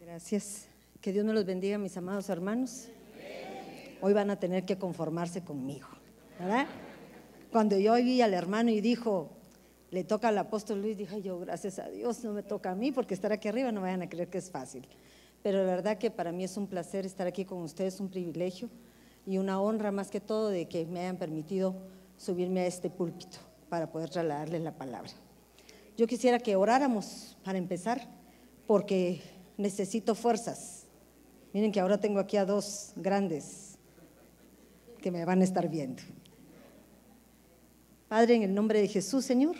Gracias. Que Dios me los bendiga, mis amados hermanos. Hoy van a tener que conformarse conmigo, ¿verdad? Cuando yo oí al hermano y dijo, le toca al apóstol Luis, dije yo, gracias a Dios, no me toca a mí, porque estar aquí arriba no vayan a creer que es fácil. Pero la verdad que para mí es un placer estar aquí con ustedes, un privilegio y una honra más que todo de que me hayan permitido subirme a este púlpito para poder trasladarles la palabra. Yo quisiera que oráramos para empezar, porque necesito fuerzas. Miren que ahora tengo aquí a dos grandes que me van a estar viendo. Padre, en el nombre de Jesús, Señor,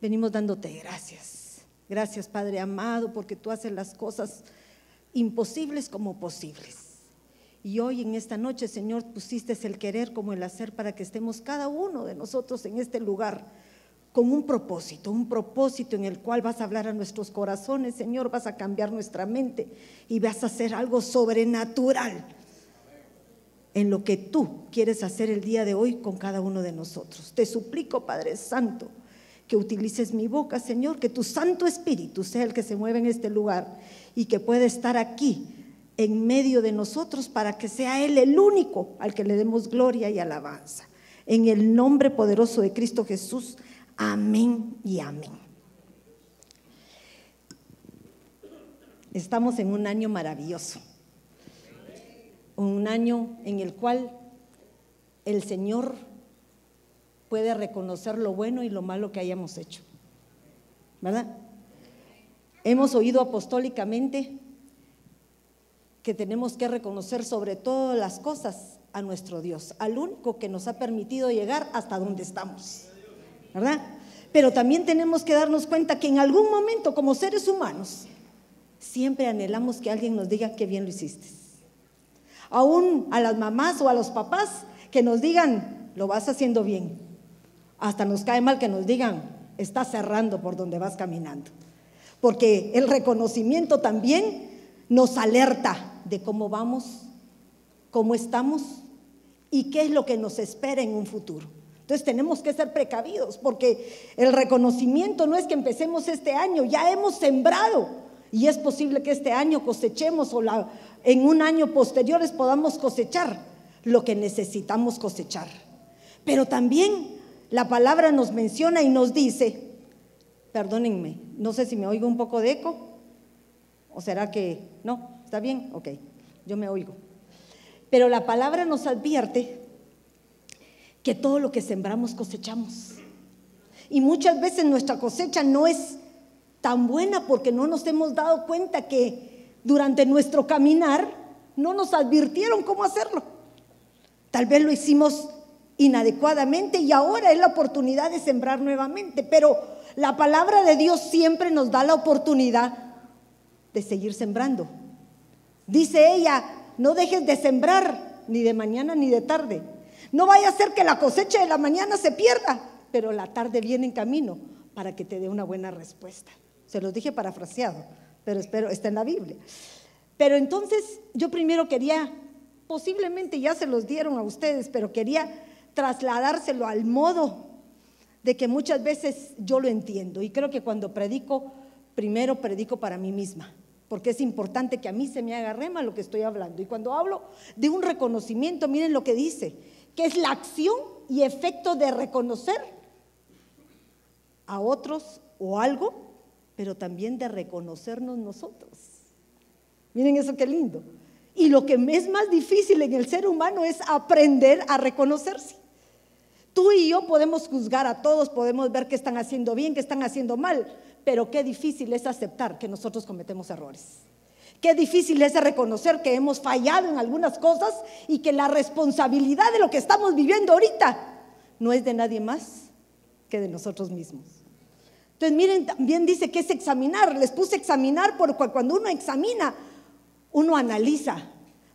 venimos dándote gracias. Gracias, Padre amado, porque tú haces las cosas imposibles como posibles. Y hoy en esta noche, Señor, pusiste el querer como el hacer para que estemos cada uno de nosotros en este lugar con un propósito, un propósito en el cual vas a hablar a nuestros corazones, Señor, vas a cambiar nuestra mente y vas a hacer algo sobrenatural en lo que tú quieres hacer el día de hoy con cada uno de nosotros. Te suplico, Padre Santo, que utilices mi boca, Señor, que tu Santo Espíritu sea el que se mueva en este lugar y que pueda estar aquí en medio de nosotros para que sea Él el único al que le demos gloria y alabanza. En el nombre poderoso de Cristo Jesús. Amén y amén. Estamos en un año maravilloso, un año en el cual el Señor puede reconocer lo bueno y lo malo que hayamos hecho, ¿verdad? Hemos oído apostólicamente que tenemos que reconocer sobre todas las cosas a nuestro Dios, al único que nos ha permitido llegar hasta donde estamos. ¿Verdad? Pero también tenemos que darnos cuenta que en algún momento como seres humanos siempre anhelamos que alguien nos diga qué bien lo hiciste. Aún a las mamás o a los papás que nos digan, lo vas haciendo bien. Hasta nos cae mal que nos digan, estás cerrando por donde vas caminando. Porque el reconocimiento también nos alerta de cómo vamos, cómo estamos y qué es lo que nos espera en un futuro. Entonces tenemos que ser precavidos porque el reconocimiento no es que empecemos este año, ya hemos sembrado y es posible que este año cosechemos o en un año posteriores podamos cosechar lo que necesitamos cosechar. Pero también la palabra nos menciona y nos dice, perdónenme, no sé si me oigo un poco de eco o será que no, está bien, ok, yo me oigo. Pero la palabra nos advierte que todo lo que sembramos cosechamos. Y muchas veces nuestra cosecha no es tan buena porque no nos hemos dado cuenta que durante nuestro caminar no nos advirtieron cómo hacerlo. Tal vez lo hicimos inadecuadamente y ahora es la oportunidad de sembrar nuevamente, pero la palabra de Dios siempre nos da la oportunidad de seguir sembrando. Dice ella, no dejes de sembrar ni de mañana ni de tarde no vaya a ser que la cosecha de la mañana se pierda, pero la tarde viene en camino para que te dé una buena respuesta. Se los dije parafraseado, pero espero, está en la Biblia. Pero entonces yo primero quería, posiblemente ya se los dieron a ustedes, pero quería trasladárselo al modo de que muchas veces yo lo entiendo. Y creo que cuando predico, primero predico para mí misma, porque es importante que a mí se me haga rema lo que estoy hablando. Y cuando hablo de un reconocimiento, miren lo que dice, que es la acción y efecto de reconocer a otros o algo, pero también de reconocernos nosotros. Miren eso qué lindo. Y lo que es más difícil en el ser humano es aprender a reconocerse. Tú y yo podemos juzgar a todos, podemos ver que están haciendo bien, que están haciendo mal, pero qué difícil es aceptar que nosotros cometemos errores. Qué difícil es reconocer que hemos fallado en algunas cosas y que la responsabilidad de lo que estamos viviendo ahorita no es de nadie más que de nosotros mismos. Entonces, miren, también dice que es examinar. Les puse examinar porque cuando uno examina, uno analiza.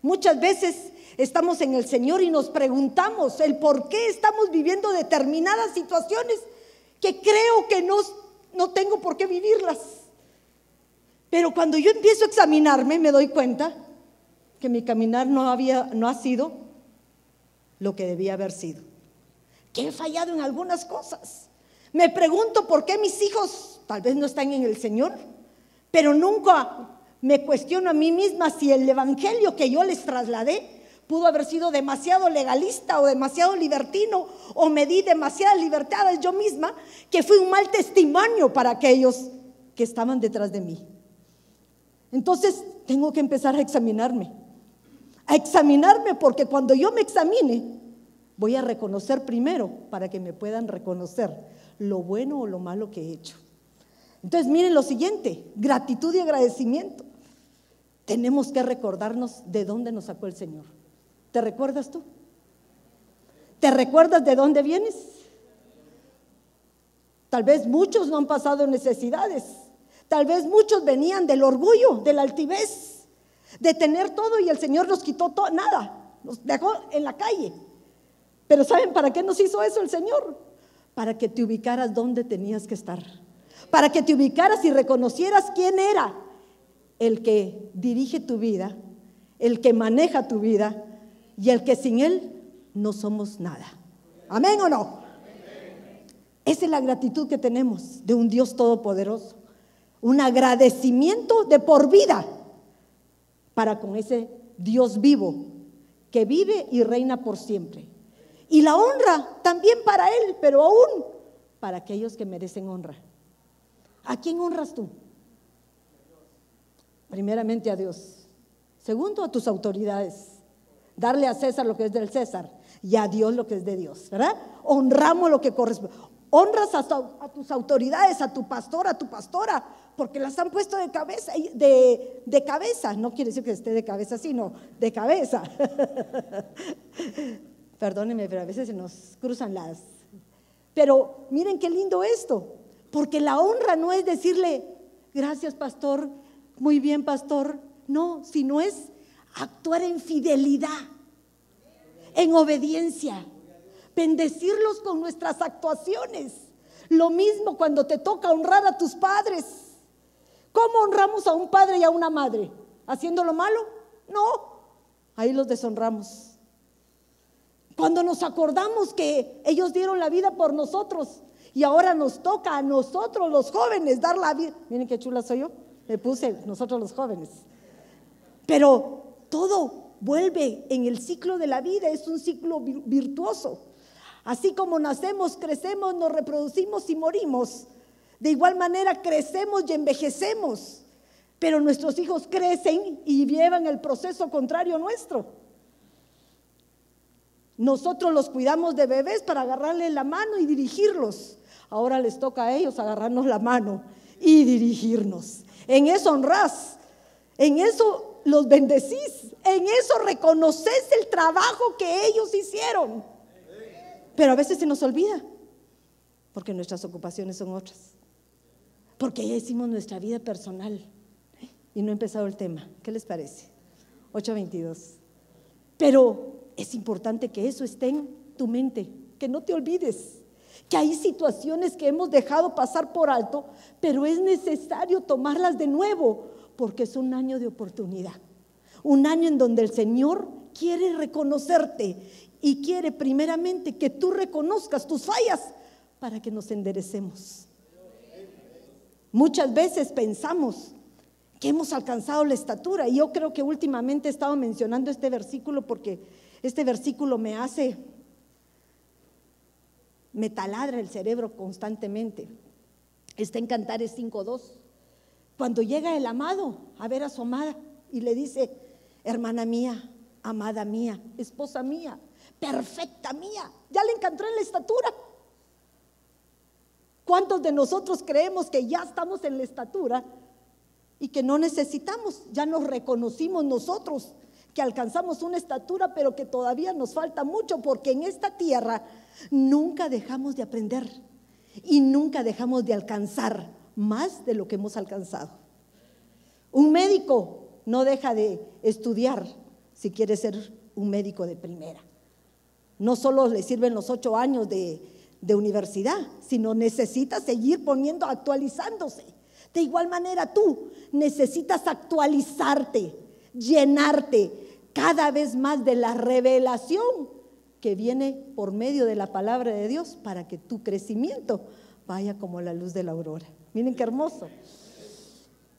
Muchas veces estamos en el Señor y nos preguntamos el por qué estamos viviendo determinadas situaciones que creo que no, no tengo por qué vivirlas. Pero cuando yo empiezo a examinarme, me doy cuenta que mi caminar no, había, no ha sido lo que debía haber sido. Que he fallado en algunas cosas. Me pregunto por qué mis hijos tal vez no están en el Señor. Pero nunca me cuestiono a mí misma si el evangelio que yo les trasladé pudo haber sido demasiado legalista o demasiado libertino o me di demasiadas libertades yo misma que fui un mal testimonio para aquellos que estaban detrás de mí. Entonces tengo que empezar a examinarme, a examinarme porque cuando yo me examine voy a reconocer primero para que me puedan reconocer lo bueno o lo malo que he hecho. Entonces miren lo siguiente, gratitud y agradecimiento. Tenemos que recordarnos de dónde nos sacó el Señor. ¿Te recuerdas tú? ¿Te recuerdas de dónde vienes? Tal vez muchos no han pasado necesidades. Tal vez muchos venían del orgullo, de la altivez, de tener todo y el Señor nos quitó todo, nada, nos dejó en la calle. Pero ¿saben para qué nos hizo eso el Señor? Para que te ubicaras donde tenías que estar. Para que te ubicaras y reconocieras quién era el que dirige tu vida, el que maneja tu vida y el que sin Él no somos nada. ¿Amén o no? Esa es la gratitud que tenemos de un Dios todopoderoso. Un agradecimiento de por vida para con ese Dios vivo que vive y reina por siempre. Y la honra también para Él, pero aún para aquellos que merecen honra. ¿A quién honras tú? Primeramente a Dios. Segundo, a tus autoridades. Darle a César lo que es del César y a Dios lo que es de Dios, ¿verdad? Honramos lo que corresponde. Honras a, tus autoridades, a tu pastor, a tu pastora, porque las han puesto de cabeza, de, de cabeza. No quiere decir que esté de cabeza, sino de cabeza. Perdónenme, pero a veces se nos cruzan las. Pero miren qué lindo esto, porque la honra no es decirle, gracias pastor, muy bien pastor, no, sino es actuar en fidelidad, en obediencia, bendecirlos con nuestras actuaciones. Lo mismo cuando te toca honrar a tus padres. ¿Cómo honramos a un padre y a una madre? ¿Haciendo lo malo? No, ahí los deshonramos. Cuando nos acordamos que ellos dieron la vida por nosotros y ahora nos toca a nosotros los jóvenes dar la vida. Miren qué chula soy yo. Le puse nosotros los jóvenes. Pero todo vuelve en el ciclo de la vida, es un ciclo virtuoso. Así como nacemos, crecemos, nos reproducimos y morimos. De igual manera crecemos y envejecemos, pero nuestros hijos crecen y llevan el proceso contrario nuestro. Nosotros los cuidamos de bebés para agarrarles la mano y dirigirlos. Ahora les toca a ellos agarrarnos la mano y dirigirnos. En eso honras, en eso los bendecís. En eso reconoces el trabajo que ellos hicieron. Pero a veces se nos olvida, porque nuestras ocupaciones son otras. Porque ya hicimos nuestra vida personal y no ha empezado el tema. ¿Qué les parece? 8.22. Pero es importante que eso esté en tu mente, que no te olvides que hay situaciones que hemos dejado pasar por alto, pero es necesario tomarlas de nuevo porque es un año de oportunidad. Un año en donde el Señor quiere reconocerte y quiere primeramente que tú reconozcas tus fallas para que nos enderecemos. Muchas veces pensamos que hemos alcanzado la estatura y yo creo que últimamente he estado mencionando este versículo porque este versículo me hace, me taladra el cerebro constantemente. Está en Cantares 5.2. Cuando llega el amado a ver a su amada y le dice, hermana mía, amada mía, esposa mía, perfecta mía, ya le encantó en la estatura. ¿Cuántos de nosotros creemos que ya estamos en la estatura y que no necesitamos? Ya nos reconocimos nosotros que alcanzamos una estatura, pero que todavía nos falta mucho, porque en esta tierra nunca dejamos de aprender y nunca dejamos de alcanzar más de lo que hemos alcanzado. Un médico no deja de estudiar si quiere ser un médico de primera. No solo le sirven los ocho años de, de universidad, sino necesita seguir poniendo, actualizándose. De igual manera tú necesitas actualizarte, llenarte cada vez más de la revelación que viene por medio de la palabra de Dios para que tu crecimiento vaya como la luz de la aurora. Miren qué hermoso.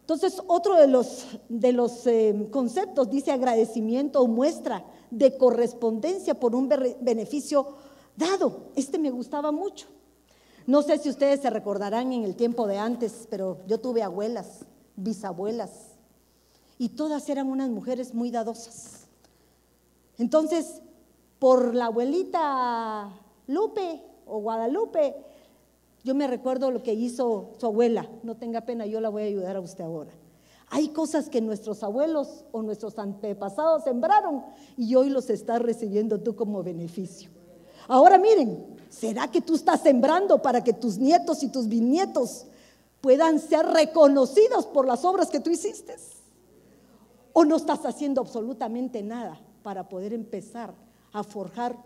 Entonces, otro de los, de los eh, conceptos dice agradecimiento o muestra de correspondencia por un beneficio dado. Este me gustaba mucho. No sé si ustedes se recordarán en el tiempo de antes, pero yo tuve abuelas, bisabuelas, y todas eran unas mujeres muy dadosas. Entonces, por la abuelita Lupe o Guadalupe, yo me recuerdo lo que hizo su abuela. No tenga pena, yo la voy a ayudar a usted ahora. Hay cosas que nuestros abuelos o nuestros antepasados sembraron y hoy los estás recibiendo tú como beneficio. Ahora miren, ¿será que tú estás sembrando para que tus nietos y tus bisnietos puedan ser reconocidos por las obras que tú hiciste? ¿O no estás haciendo absolutamente nada para poder empezar a forjar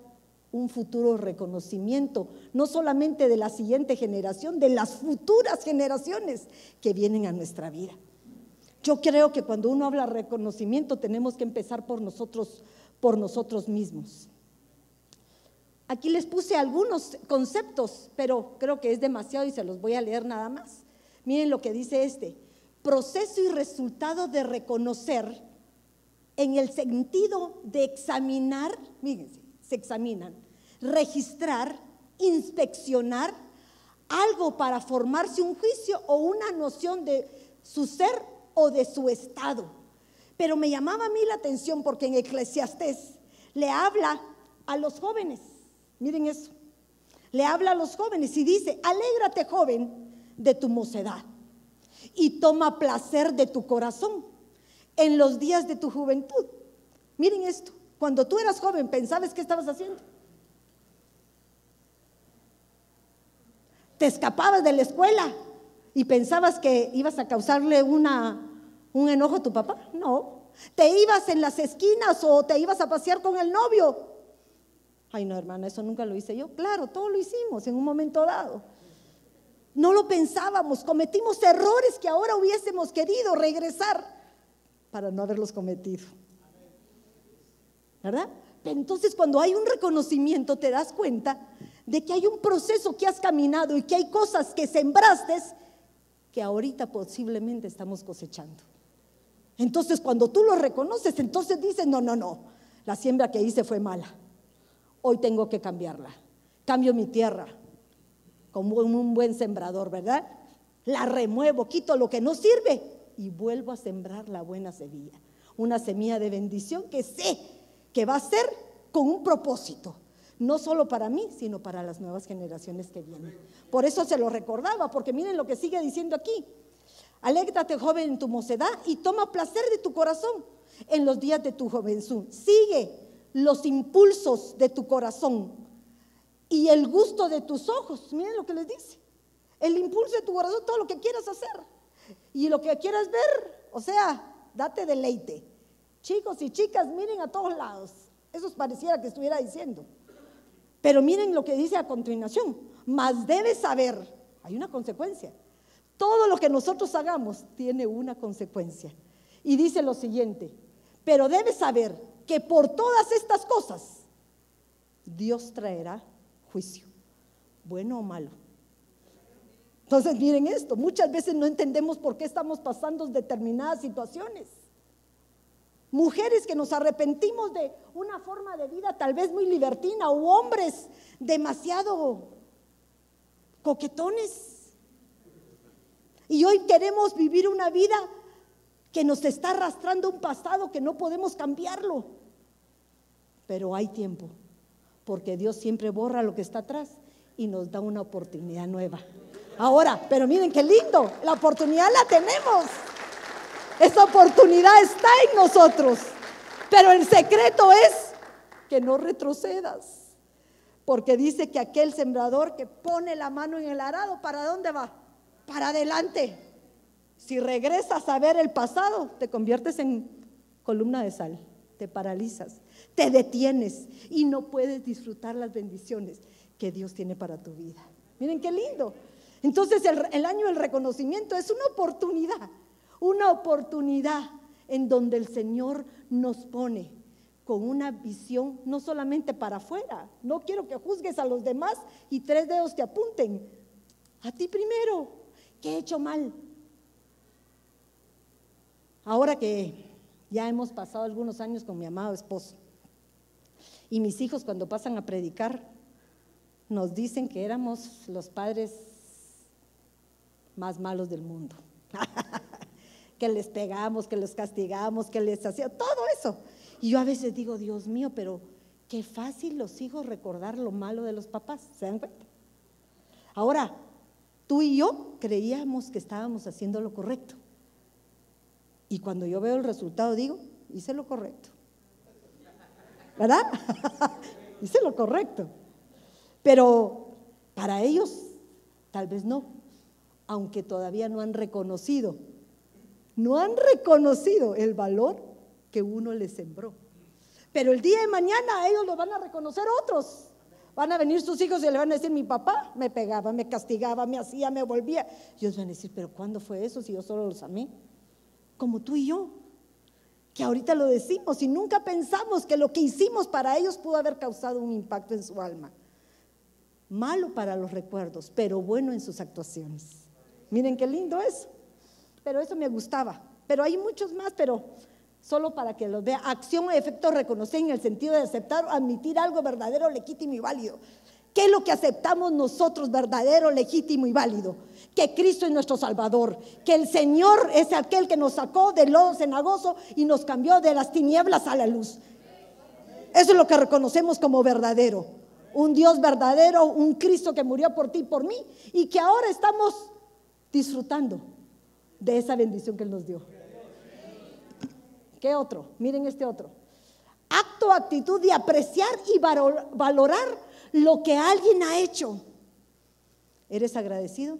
un futuro reconocimiento, no solamente de la siguiente generación, de las futuras generaciones que vienen a nuestra vida. Yo creo que cuando uno habla reconocimiento tenemos que empezar por nosotros, por nosotros mismos. Aquí les puse algunos conceptos, pero creo que es demasiado y se los voy a leer nada más. Miren lo que dice este. Proceso y resultado de reconocer en el sentido de examinar, fíjense, se examinan, registrar, inspeccionar algo para formarse un juicio o una noción de su ser o de su estado. Pero me llamaba a mí la atención porque en Eclesiastés le habla a los jóvenes. Miren eso. Le habla a los jóvenes y dice, alégrate joven de tu mocedad y toma placer de tu corazón en los días de tu juventud. Miren esto. Cuando tú eras joven, ¿pensabas qué estabas haciendo? Te escapabas de la escuela y pensabas que ibas a causarle una, un enojo a tu papá. No. Te ibas en las esquinas o te ibas a pasear con el novio. Ay, no, hermana, eso nunca lo hice yo. Claro, todo lo hicimos en un momento dado. No lo pensábamos, cometimos errores que ahora hubiésemos querido regresar para no haberlos cometido. ¿verdad? Entonces cuando hay un reconocimiento te das cuenta de que hay un proceso que has caminado y que hay cosas que sembraste que ahorita posiblemente estamos cosechando. Entonces cuando tú lo reconoces, entonces dices, no, no, no, la siembra que hice fue mala. Hoy tengo que cambiarla. Cambio mi tierra como un buen sembrador, ¿verdad? La remuevo, quito lo que no sirve y vuelvo a sembrar la buena semilla. Una semilla de bendición que sé que va a ser con un propósito, no solo para mí, sino para las nuevas generaciones que vienen. Por eso se lo recordaba, porque miren lo que sigue diciendo aquí. Alégrate joven en tu mocedad y toma placer de tu corazón en los días de tu juventud. Sigue los impulsos de tu corazón y el gusto de tus ojos. Miren lo que les dice. El impulso de tu corazón, todo lo que quieras hacer y lo que quieras ver. O sea, date deleite. Chicos y chicas, miren a todos lados. Eso pareciera que estuviera diciendo. Pero miren lo que dice a continuación. Mas debes saber, hay una consecuencia. Todo lo que nosotros hagamos tiene una consecuencia. Y dice lo siguiente, pero debes saber que por todas estas cosas Dios traerá juicio, bueno o malo. Entonces miren esto, muchas veces no entendemos por qué estamos pasando determinadas situaciones. Mujeres que nos arrepentimos de una forma de vida tal vez muy libertina o hombres demasiado coquetones. Y hoy queremos vivir una vida que nos está arrastrando un pasado que no podemos cambiarlo. Pero hay tiempo, porque Dios siempre borra lo que está atrás y nos da una oportunidad nueva. Ahora, pero miren qué lindo, la oportunidad la tenemos. Esa oportunidad está en nosotros. Pero el secreto es que no retrocedas. Porque dice que aquel sembrador que pone la mano en el arado, ¿para dónde va? Para adelante. Si regresas a ver el pasado, te conviertes en columna de sal, te paralizas, te detienes y no puedes disfrutar las bendiciones que Dios tiene para tu vida. Miren qué lindo. Entonces el, año del reconocimiento es una oportunidad una oportunidad en donde el Señor nos pone con una visión no solamente para afuera. No quiero que juzgues a los demás y tres dedos te apunten. A ti primero, ¿qué he hecho mal? Ahora que ya hemos pasado algunos años con mi amado esposo, y mis hijos cuando pasan a predicar nos dicen que éramos los padres más malos del mundo. que les pegamos, que les castigamos, que les hacía todo eso. Y yo a veces digo, Dios mío, pero qué fácil los hijos recordar lo malo de los papás, ¿se dan cuenta? Ahora, tú y yo creíamos que estábamos haciendo lo correcto. Y cuando yo veo el resultado digo, hice lo correcto. ¿Verdad? hice lo correcto. Pero para ellos tal vez no, aunque todavía no han reconocido, no han reconocido el valor que uno les sembró. Pero el día de mañana ellos lo van a reconocer otros. Van a venir sus hijos y le van a decir, mi papá me pegaba, me castigaba, me hacía, me volvía. Y ellos van a decir, pero ¿cuándo fue eso si yo solo los amé? Como tú y yo, que ahorita lo decimos y nunca pensamos que lo que hicimos para ellos pudo haber causado un impacto en su alma. Malo para los recuerdos, pero bueno en sus actuaciones. Miren qué lindo es. Pero eso me gustaba. Pero hay muchos más, pero solo para que los vea. Acción o efecto reconocer en el sentido de aceptar o admitir algo verdadero, legítimo y válido. ¿Qué es lo que aceptamos nosotros verdadero, legítimo y válido? Que Cristo es nuestro Salvador, que el Señor es aquel que nos sacó del lodo cenagoso y nos cambió de las tinieblas a la luz. Eso es lo que reconocemos como verdadero. Un Dios verdadero, un Cristo que murió por ti y por mí y que ahora estamos disfrutando de esa bendición que Él nos dio. ¿Qué otro? Miren este otro. Acto, actitud de apreciar y valorar lo que alguien ha hecho. ¿Eres agradecido?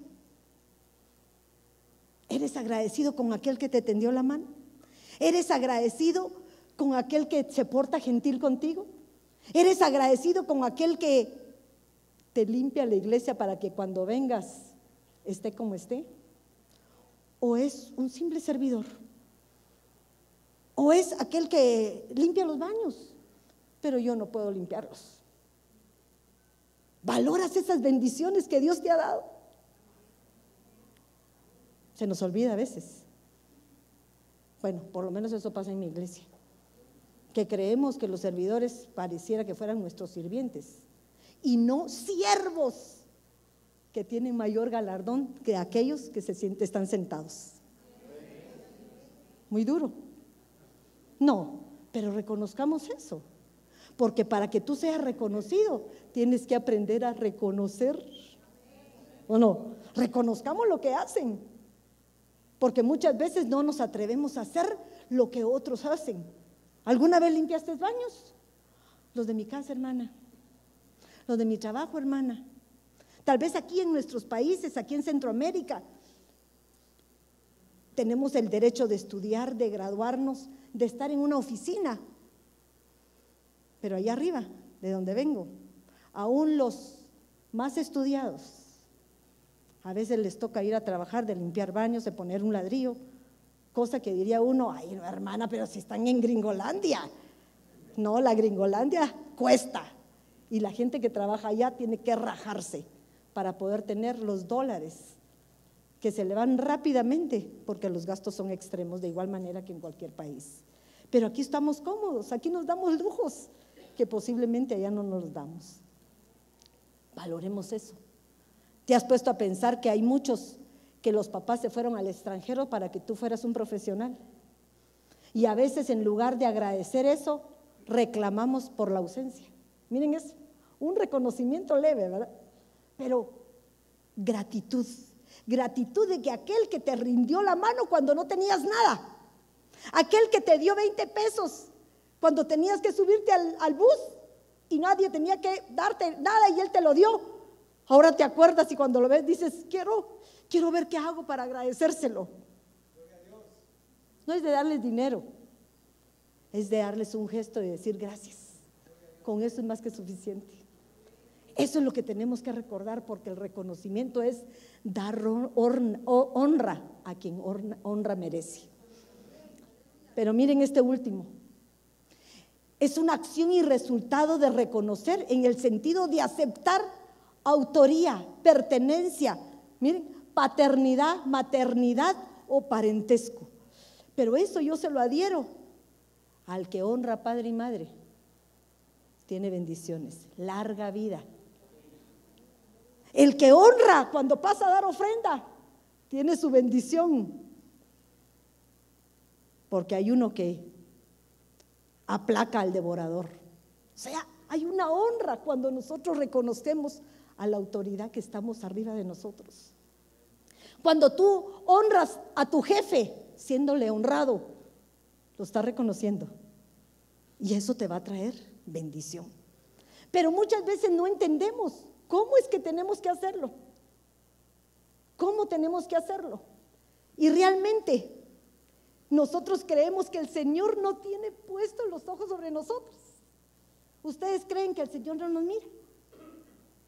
¿Eres agradecido con aquel que te tendió la mano? ¿Eres agradecido con aquel que se porta gentil contigo? ¿Eres agradecido con aquel que te limpia la iglesia para que cuando vengas esté como esté? ¿O es un simple servidor? ¿O es aquel que limpia los baños? Pero yo no puedo limpiarlos. ¿Valoras esas bendiciones que Dios te ha dado? Se nos olvida a veces. Bueno, por lo menos eso pasa en mi iglesia. Que creemos que los servidores pareciera que fueran nuestros sirvientes y no siervos que tienen mayor galardón que aquellos que se sienten, están sentados. Muy duro. No, pero reconozcamos eso. Porque para que tú seas reconocido, tienes que aprender a reconocer. ¿O no? Reconozcamos lo que hacen. Porque muchas veces no nos atrevemos a hacer lo que otros hacen. ¿Alguna vez limpiaste baños? Los de mi casa, hermana. Los de mi trabajo, hermana. Tal vez aquí en nuestros países, aquí en Centroamérica, tenemos el derecho de estudiar, de graduarnos, de estar en una oficina. Pero allá arriba, de donde vengo, aún los más estudiados, a veces les toca ir a trabajar, de limpiar baños, de poner un ladrillo, cosa que diría uno, ay hermana, pero si están en Gringolandia. No, la Gringolandia cuesta. Y la gente que trabaja allá tiene que rajarse para poder tener los dólares que se le van rápidamente porque los gastos son extremos de igual manera que en cualquier país. Pero aquí estamos cómodos, aquí nos damos lujos que posiblemente allá no nos damos. Valoremos eso. ¿Te has puesto a pensar que hay muchos que los papás se fueron al extranjero para que tú fueras un profesional? Y a veces en lugar de agradecer eso, reclamamos por la ausencia. Miren eso, un reconocimiento leve, ¿verdad? pero gratitud. Gratitud de que aquel que te rindió la mano cuando no tenías nada, aquel que te dio 20 pesos cuando tenías que subirte al, bus y nadie tenía que darte nada y él te lo dio. Ahora te acuerdas y cuando lo ves dices, quiero, quiero ver qué hago para agradecérselo. No es de darles dinero, es de darles un gesto de decir gracias. Con eso es más que suficiente. Eso es lo que tenemos que recordar porque el reconocimiento es dar honra a quien honra merece. Pero miren este último. Es una acción y resultado de reconocer en el sentido de aceptar autoría, pertenencia, miren, paternidad, maternidad o parentesco. Pero eso yo se lo adhiero al que honra padre y madre. Tiene bendiciones, larga vida. El que honra cuando pasa a dar ofrenda, tiene su bendición. Porque hay uno que aplaca al devorador. O sea, hay una honra cuando nosotros reconocemos a la autoridad que estamos arriba de nosotros. Cuando tú honras a tu jefe, siéndole honrado, lo estás reconociendo. Y eso te va a traer bendición. Pero muchas veces no entendemos cómo es que tenemos que hacerlo. ¿Cómo tenemos que hacerlo? Y realmente nosotros creemos que el Señor no tiene puestos los ojos sobre nosotros. ¿Ustedes creen que el Señor no nos mira?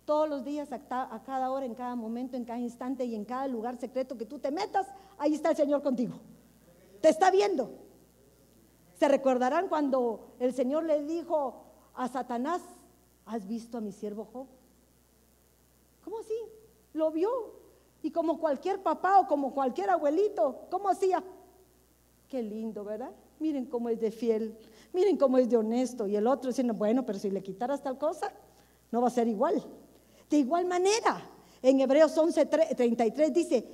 Todos los días, a, cada hora, en cada momento, en cada instante y en cada lugar secreto que tú te metas, ahí está el Señor contigo. Te está viendo. Se recordarán cuando el Señor le dijo a Satanás, ¿has visto a mi siervo Job? ¿Cómo así? Lo vio. Y como cualquier papá o como cualquier abuelito, ¿cómo hacía? Qué lindo, ¿verdad? Miren cómo es de fiel, miren cómo es de honesto. Y el otro diciendo, bueno, pero si le quitaras tal cosa, no va a ser igual. De igual manera, en Hebreos 11, 33 dice,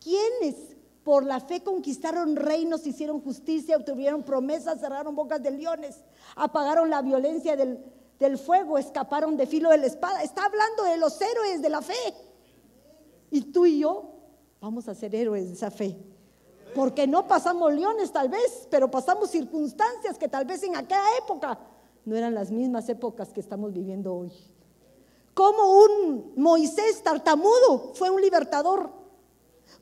¿quiénes por la fe conquistaron reinos, hicieron justicia, obtuvieron promesas, cerraron bocas de leones, apagaron la violencia del, del fuego, escaparon de filo de la espada? Está hablando de los héroes de la fe. Y tú y yo vamos a ser héroes de esa fe. Porque no pasamos leones tal vez, pero pasamos circunstancias que tal vez en aquella época no eran las mismas épocas que estamos viviendo hoy. Como un Moisés tartamudo fue un libertador.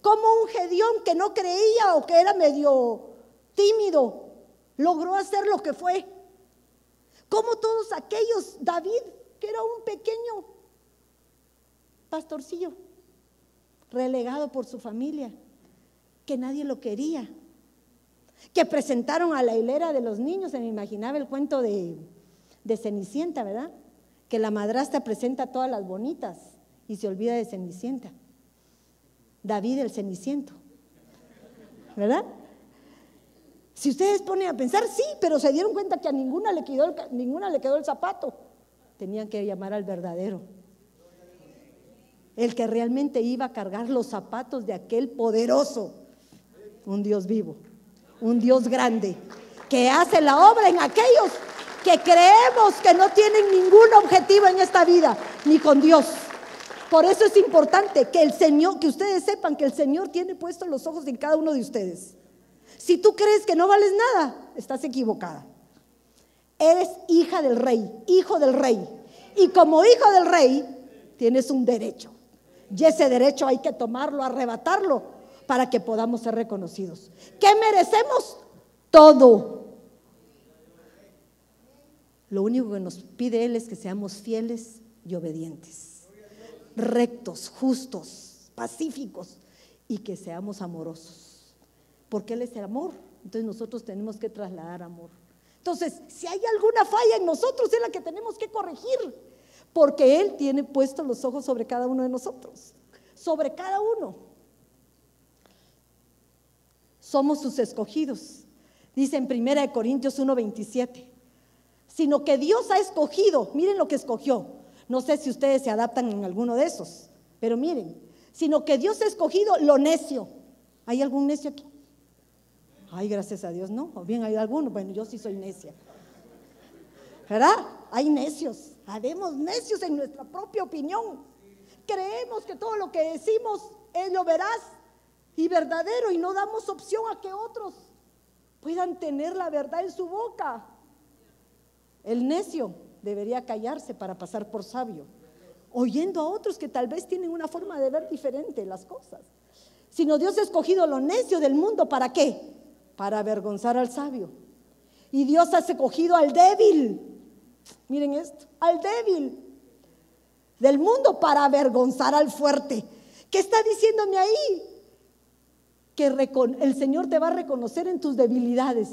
Como un Gedeón que no creía o que era medio tímido logró hacer lo que fue. Como todos aquellos, David, que era un pequeño pastorcillo, relegado por su familia, que nadie lo quería, que presentaron a la hilera de los niños, se me imaginaba el cuento de, Cenicienta, ¿verdad? Que la madrastra presenta todas las bonitas y se olvida de Cenicienta. David el Ceniciento, ¿verdad? Si ustedes ponen a pensar, sí, pero se dieron cuenta que a ninguna le quedó ninguna le quedó el zapato. Tenían que llamar al verdadero el que realmente iba a cargar los zapatos de aquel poderoso, un Dios vivo, un Dios grande, que hace la obra en aquellos que creemos que no tienen ningún objetivo en esta vida, ni con Dios. Por eso es importante que el Señor, que ustedes sepan que el Señor tiene puestos los ojos en cada uno de ustedes. Si tú crees que no vales nada, estás equivocada. Eres hija del rey, hijo del rey. Y como hijo del rey, tienes un derecho. Y ese derecho hay que tomarlo, arrebatarlo, para que podamos ser reconocidos. ¿Qué merecemos? Todo. Lo único que nos pide Él es que seamos fieles y obedientes, rectos, justos, pacíficos y que seamos amorosos. Porque Él es el amor. Entonces nosotros tenemos que trasladar amor. Entonces, si hay alguna falla en nosotros, es la que tenemos que corregir porque Él tiene puestos los ojos sobre cada uno de nosotros, sobre cada uno. Somos sus escogidos. Dice en 1 Corintios 1:27, sino que Dios ha escogido, miren lo que escogió. No sé si ustedes se adaptan en alguno de esos, pero miren, sino que Dios ha escogido lo necio. ¿Hay algún necio aquí? Ay, gracias a Dios, no. O bien hay alguno. Bueno, yo sí soy necia. ¿Verdad? Hay necios. Habemos necios en nuestra propia opinión. Creemos que todo lo que decimos es lo veraz y verdadero y no damos opción a que otros puedan tener la verdad en su boca. El necio debería callarse para pasar por sabio, oyendo a otros que tal vez tienen una forma de ver diferente las cosas. Sino Dios ha escogido lo necio del mundo, ¿para qué? Para avergonzar al sabio. Y Dios ha escogido al débil Miren esto, al débil del mundo para avergonzar al fuerte. ¿Qué está diciéndome ahí? Que el Señor te va a reconocer en tus debilidades,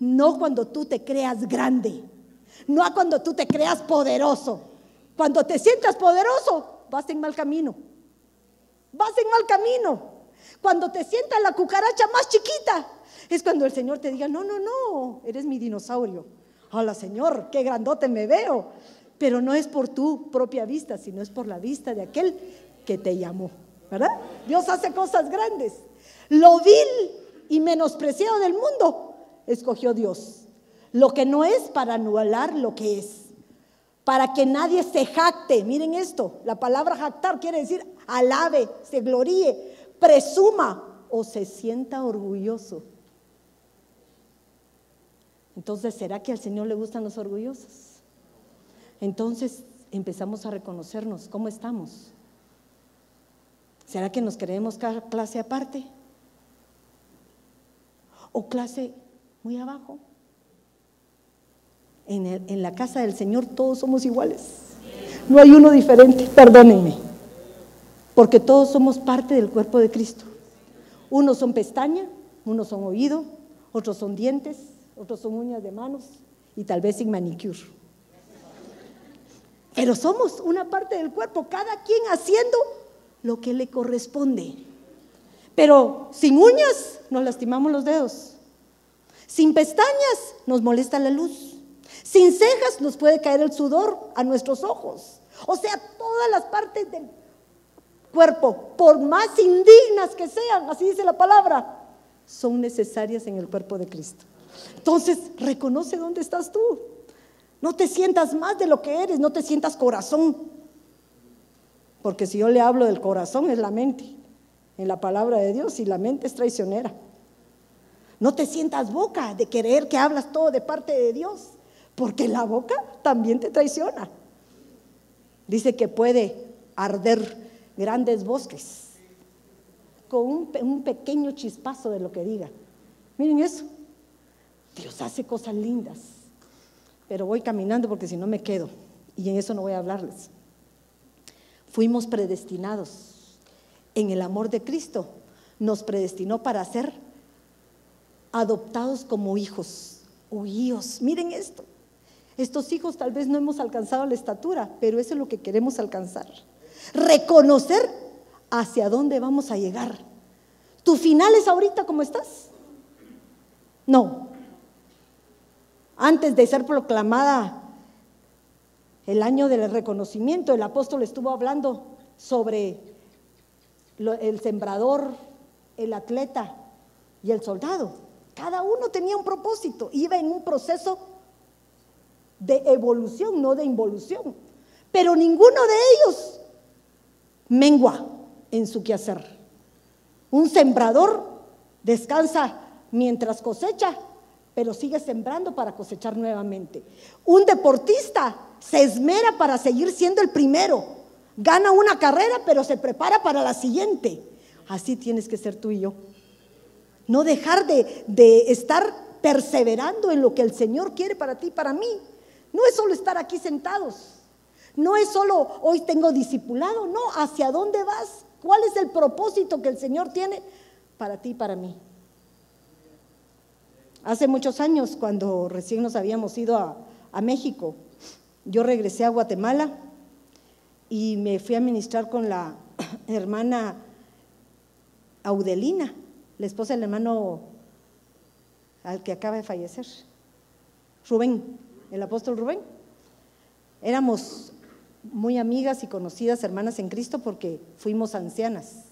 no cuando tú te creas grande, no cuando tú te creas poderoso. Cuando te sientas poderoso, vas en mal camino. Vas en mal camino. Cuando te sientas la cucaracha más chiquita, Es cuando el Señor te diga, no, no, no, eres mi dinosaurio. Hola Señor, qué grandote me veo. Pero no es por tu propia vista, sino es por la vista de aquel que te llamó. ¿Verdad? Dios hace cosas grandes. Lo vil y menospreciado del mundo escogió Dios. Lo que no es para anular lo que es. Para que nadie se jacte. Miren esto, la palabra jactar quiere decir alabe, se gloríe, presuma o se sienta orgulloso. Entonces, ¿será que al Señor le gustan los orgullosos? Entonces empezamos a reconocernos cómo estamos. ¿Será que nos creemos clase aparte? ¿O clase muy abajo? En, en, la casa del Señor todos somos iguales. No hay uno diferente, perdónenme. Porque todos somos parte del cuerpo de Cristo. Unos son pestaña, unos son oído, otros son dientes, otros son uñas de manos y tal vez sin manicure. Pero somos una parte del cuerpo, cada quien haciendo lo que le corresponde. Pero sin uñas nos lastimamos los dedos. Sin pestañas nos molesta la luz. Sin cejas nos puede caer el sudor a nuestros ojos. O sea, todas las partes del cuerpo, por más indignas que sean, así dice la palabra, son necesarias en el cuerpo de Cristo. Entonces, reconoce dónde estás tú. No te sientas más de lo que eres, no te sientas corazón. Porque si yo le hablo del corazón es la mente, en la palabra de Dios, y la mente es traicionera. No te sientas boca de querer que hablas todo de parte de Dios, porque la boca también te traiciona. Dice que puede arder grandes bosques con un, un pequeño chispazo de lo que diga. Miren eso. Dios hace cosas lindas, pero voy caminando porque si no me quedo y en eso no voy a hablarles. Fuimos predestinados en el amor de Cristo, nos predestinó para ser adoptados como hijos o hijos. Miren esto. Estos hijos tal vez no hemos alcanzado la estatura, pero eso es lo que queremos alcanzar. Reconocer hacia dónde vamos a llegar. ¿Tu final es ahorita como estás? No, antes de ser proclamada el año del reconocimiento, el apóstol estuvo hablando sobre el sembrador, el atleta y el soldado. Cada uno tenía un propósito, iba en un proceso de evolución, no de involución. Pero ninguno de ellos mengua en su quehacer. Un sembrador descansa mientras cosecha pero sigue sembrando para cosechar nuevamente. Un deportista se esmera para seguir siendo el primero. Gana una carrera, pero se prepara para la siguiente. Así tienes que ser tú y yo. No dejar de, de estar perseverando en lo que el Señor quiere para ti y para mí. No es solo estar aquí sentados. No es solo hoy tengo discipulado. No, ¿hacia dónde vas? ¿Cuál es el propósito que el Señor tiene para ti y para mí? Hace muchos años, cuando recién nos habíamos ido a, México, yo regresé a Guatemala y me fui a ministrar con la hermana Audelina, la esposa del hermano al que acaba de fallecer, Rubén, el apóstol Rubén. Éramos muy amigas y conocidas hermanas en Cristo porque fuimos ancianas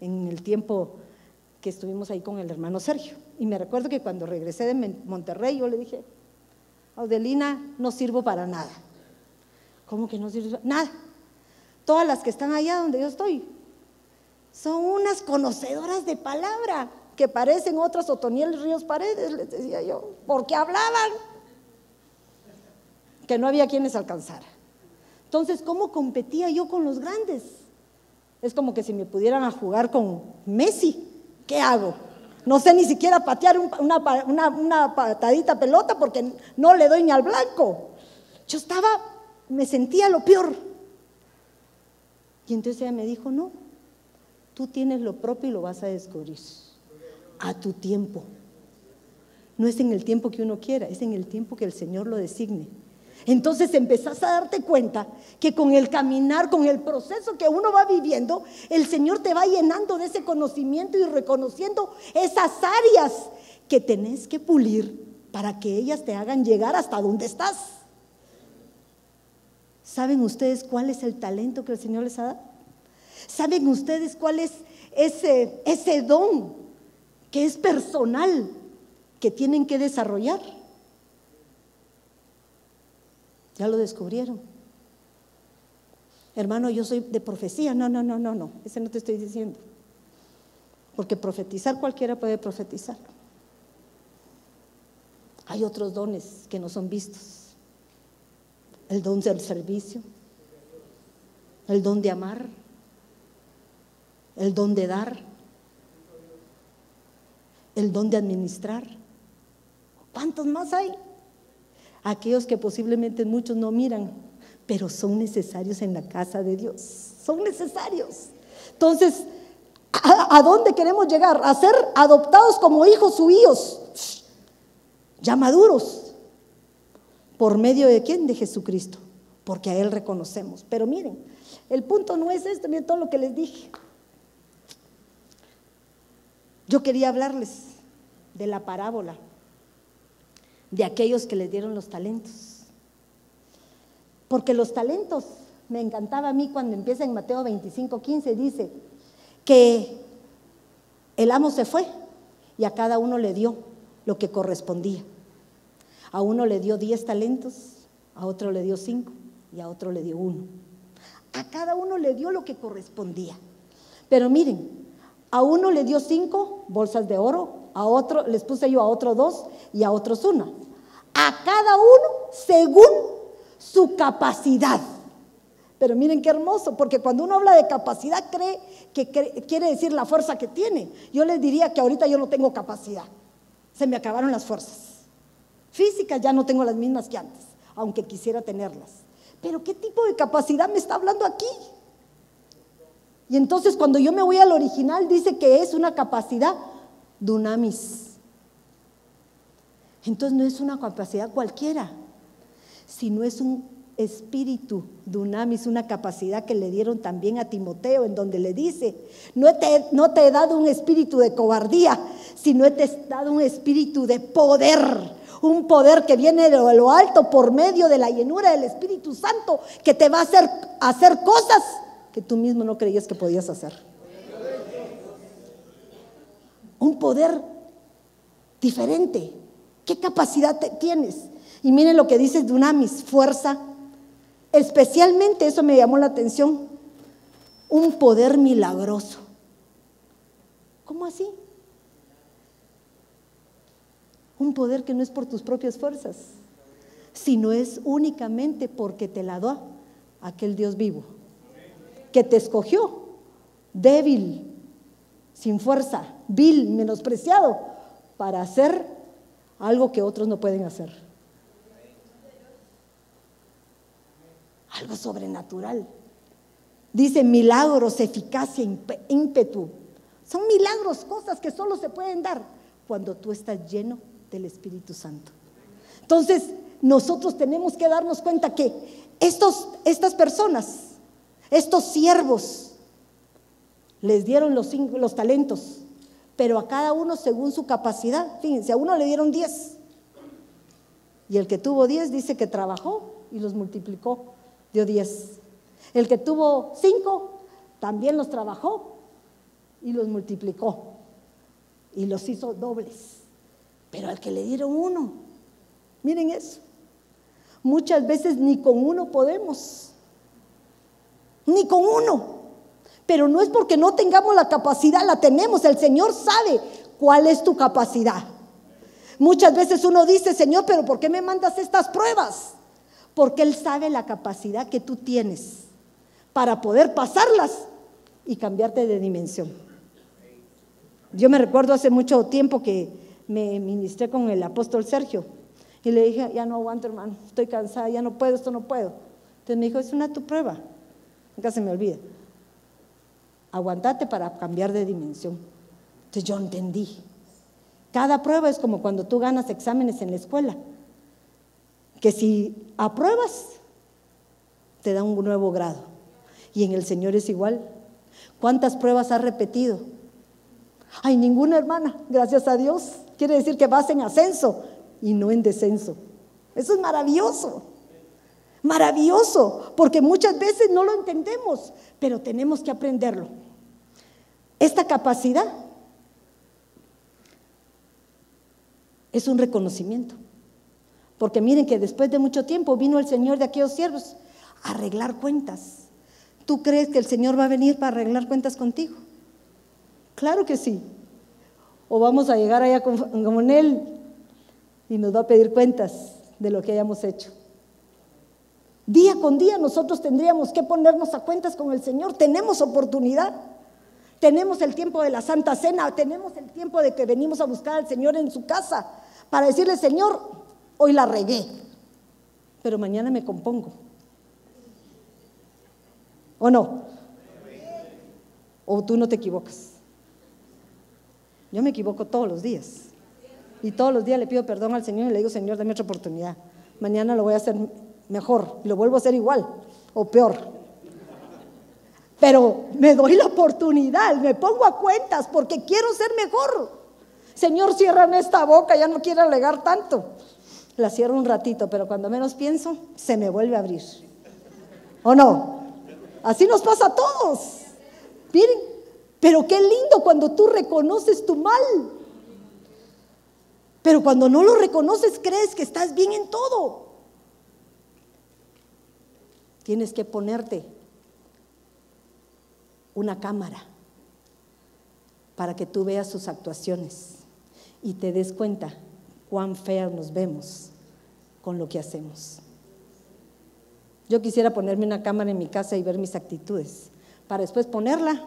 en el tiempo que estuvimos ahí con el hermano Sergio. Y me recuerdo que cuando regresé de Monterrey, yo le dije, Audelina, no sirvo para nada. ¿Cómo que no sirvo? Nada. Todas las que están allá donde yo estoy son unas conocedoras de palabra que parecen otras Otoniel Ríos Paredes, les decía yo, porque hablaban que no había quienes alcanzara. Entonces, ¿cómo competía yo con los grandes? Es como que si me pudieran jugar con Messi. ¿qué hago? No sé ni siquiera patear una, patadita pelota porque no le doy ni al blanco. Yo estaba, me sentía lo peor. Y entonces ella me dijo, no, tú tienes lo propio y lo vas a descubrir a tu tiempo. No es en el tiempo que uno quiera, es en el tiempo que el Señor lo designe. Entonces empezás a darte cuenta que con el caminar, con el proceso que uno va viviendo, el Señor te va llenando de ese conocimiento y reconociendo esas áreas que tenés que pulir para que ellas te hagan llegar hasta donde estás. ¿Saben ustedes cuál es el talento que el Señor les ha dado? ¿Saben ustedes cuál es ese, ese don que es personal que tienen que desarrollar? Ya lo descubrieron. Hermano, yo soy de profecía. No, no, no, no, no. Ese no te estoy diciendo. Porque profetizar cualquiera puede profetizar. Hay otros dones que no son vistos. El don del servicio, el don de amar, el don de dar, el don de administrar. ¿Cuántos más hay? Aquellos que posiblemente muchos no miran, pero son necesarios en la casa de Dios. Son necesarios. Entonces, ¿a, dónde queremos llegar? A ser adoptados como hijos suyos, ya maduros. ¿Por medio de quién? De Jesucristo. Porque a Él reconocemos. Pero miren, el punto no es esto, miren todo lo que les dije. Yo quería hablarles de la parábola de aquellos que les dieron los talentos. Porque los talentos, me encantaba a mí cuando empieza en Mateo 25, 15, dice que el amo se fue y a cada uno le dio lo que correspondía. A uno le dio 10 talentos, a otro le dio 5 y a otro le dio uno. A cada uno le dio lo que correspondía. Pero miren, a uno le dio cinco bolsas de oro, a otro les puse yo a otro dos y a otros una. A cada uno según su capacidad. Pero miren qué hermoso, porque cuando uno habla de capacidad cree que quiere decir la fuerza que tiene. Yo les diría que ahorita yo no tengo capacidad. Se me acabaron las fuerzas. Físicas ya no tengo las mismas que antes, aunque quisiera tenerlas. Pero ¿qué tipo de capacidad me está hablando aquí? Y entonces cuando yo me voy al original dice que es una capacidad dunamis. Entonces no es una capacidad cualquiera, sino es un espíritu dunamis, una capacidad que le dieron también a Timoteo, en donde le dice, no te, he dado un espíritu de cobardía, sino te he dado un espíritu de poder, un poder que viene de lo alto por medio de la llenura del Espíritu Santo, que te va a hacer, hacer cosas que tú mismo no creías que podías hacer. Un poder diferente. ¿Qué capacidad tienes? Y miren lo que dice Dunamis, fuerza. Especialmente, eso me llamó la atención, un poder milagroso. ¿Cómo así? Un poder que no es por tus propias fuerzas, sino es únicamente porque te la da aquel Dios vivo que te escogió, débil, sin fuerza, vil, menospreciado, para hacer algo que otros no pueden hacer. Algo sobrenatural. Dice milagros, eficacia, ímpetu. Son milagros, cosas que solo se pueden dar cuando tú estás lleno del Espíritu Santo. Entonces, nosotros tenemos que darnos cuenta que estos, estas personas estos siervos les dieron los, los talentos, pero a cada uno según su capacidad. Fíjense, a uno le dieron diez. Y el que tuvo diez dice que trabajó y los multiplicó, dio diez. El que tuvo cinco también los trabajó y los multiplicó y los hizo dobles. Pero al que le dieron uno, miren eso, muchas veces ni con uno podemos ni con uno. Pero no es porque no tengamos la capacidad, la tenemos. El Señor sabe cuál es tu capacidad. Muchas veces uno dice, Señor, pero ¿por qué me mandas estas pruebas? Porque Él sabe la capacidad que tú tienes para poder pasarlas y cambiarte de dimensión. Yo me recuerdo hace mucho tiempo que me ministré con el apóstol Sergio y le dije, ya no aguanto hermano, estoy cansada, ya no puedo, esto no puedo. Entonces me dijo, es una tu prueba. Nunca se me olvida. Aguantate para cambiar de dimensión. Entonces yo entendí. Cada prueba es como cuando tú ganas exámenes en la escuela. Que si apruebas, te da un nuevo grado. Y en el Señor es igual. ¿Cuántas pruebas has repetido? Hay ninguna hermana, gracias a Dios. Quiere decir que vas en ascenso y no en descenso. Eso es maravilloso. Maravilloso, porque muchas veces no lo entendemos, pero tenemos que aprenderlo. Esta capacidad es un reconocimiento. Porque miren que después de mucho tiempo vino el Señor de aquellos siervos a arreglar cuentas. ¿Tú crees que el Señor va a venir para arreglar cuentas contigo? Claro que sí. O vamos a llegar allá con, Él y nos va a pedir cuentas de lo que hayamos hecho. Día con día nosotros tendríamos que ponernos a cuentas con el Señor. Tenemos oportunidad. Tenemos el tiempo de la Santa Cena. Tenemos el tiempo de que venimos a buscar al Señor en su casa para decirle, Señor, hoy la regué, pero mañana me compongo. ¿O no? ¿O tú no te equivocas? Yo me equivoco todos los días. Y todos los días le pido perdón al Señor y le digo, Señor, dame otra oportunidad. Mañana lo voy a hacer mejor, lo vuelvo a hacer igual o peor. Pero me doy la oportunidad, me pongo a cuentas porque quiero ser mejor. Señor, cierran esta boca, ya no quiero alegar tanto. La cierro un ratito, pero cuando menos pienso, se me vuelve a abrir. ¿O no? Así nos pasa a todos. Miren, pero qué lindo cuando tú reconoces tu mal. Pero cuando no lo reconoces, crees que estás bien en todo. Tienes que ponerte una cámara para que tú veas sus actuaciones y te des cuenta cuán feas nos vemos con lo que hacemos. Yo quisiera ponerme una cámara en mi casa y ver mis actitudes, para después ponerla,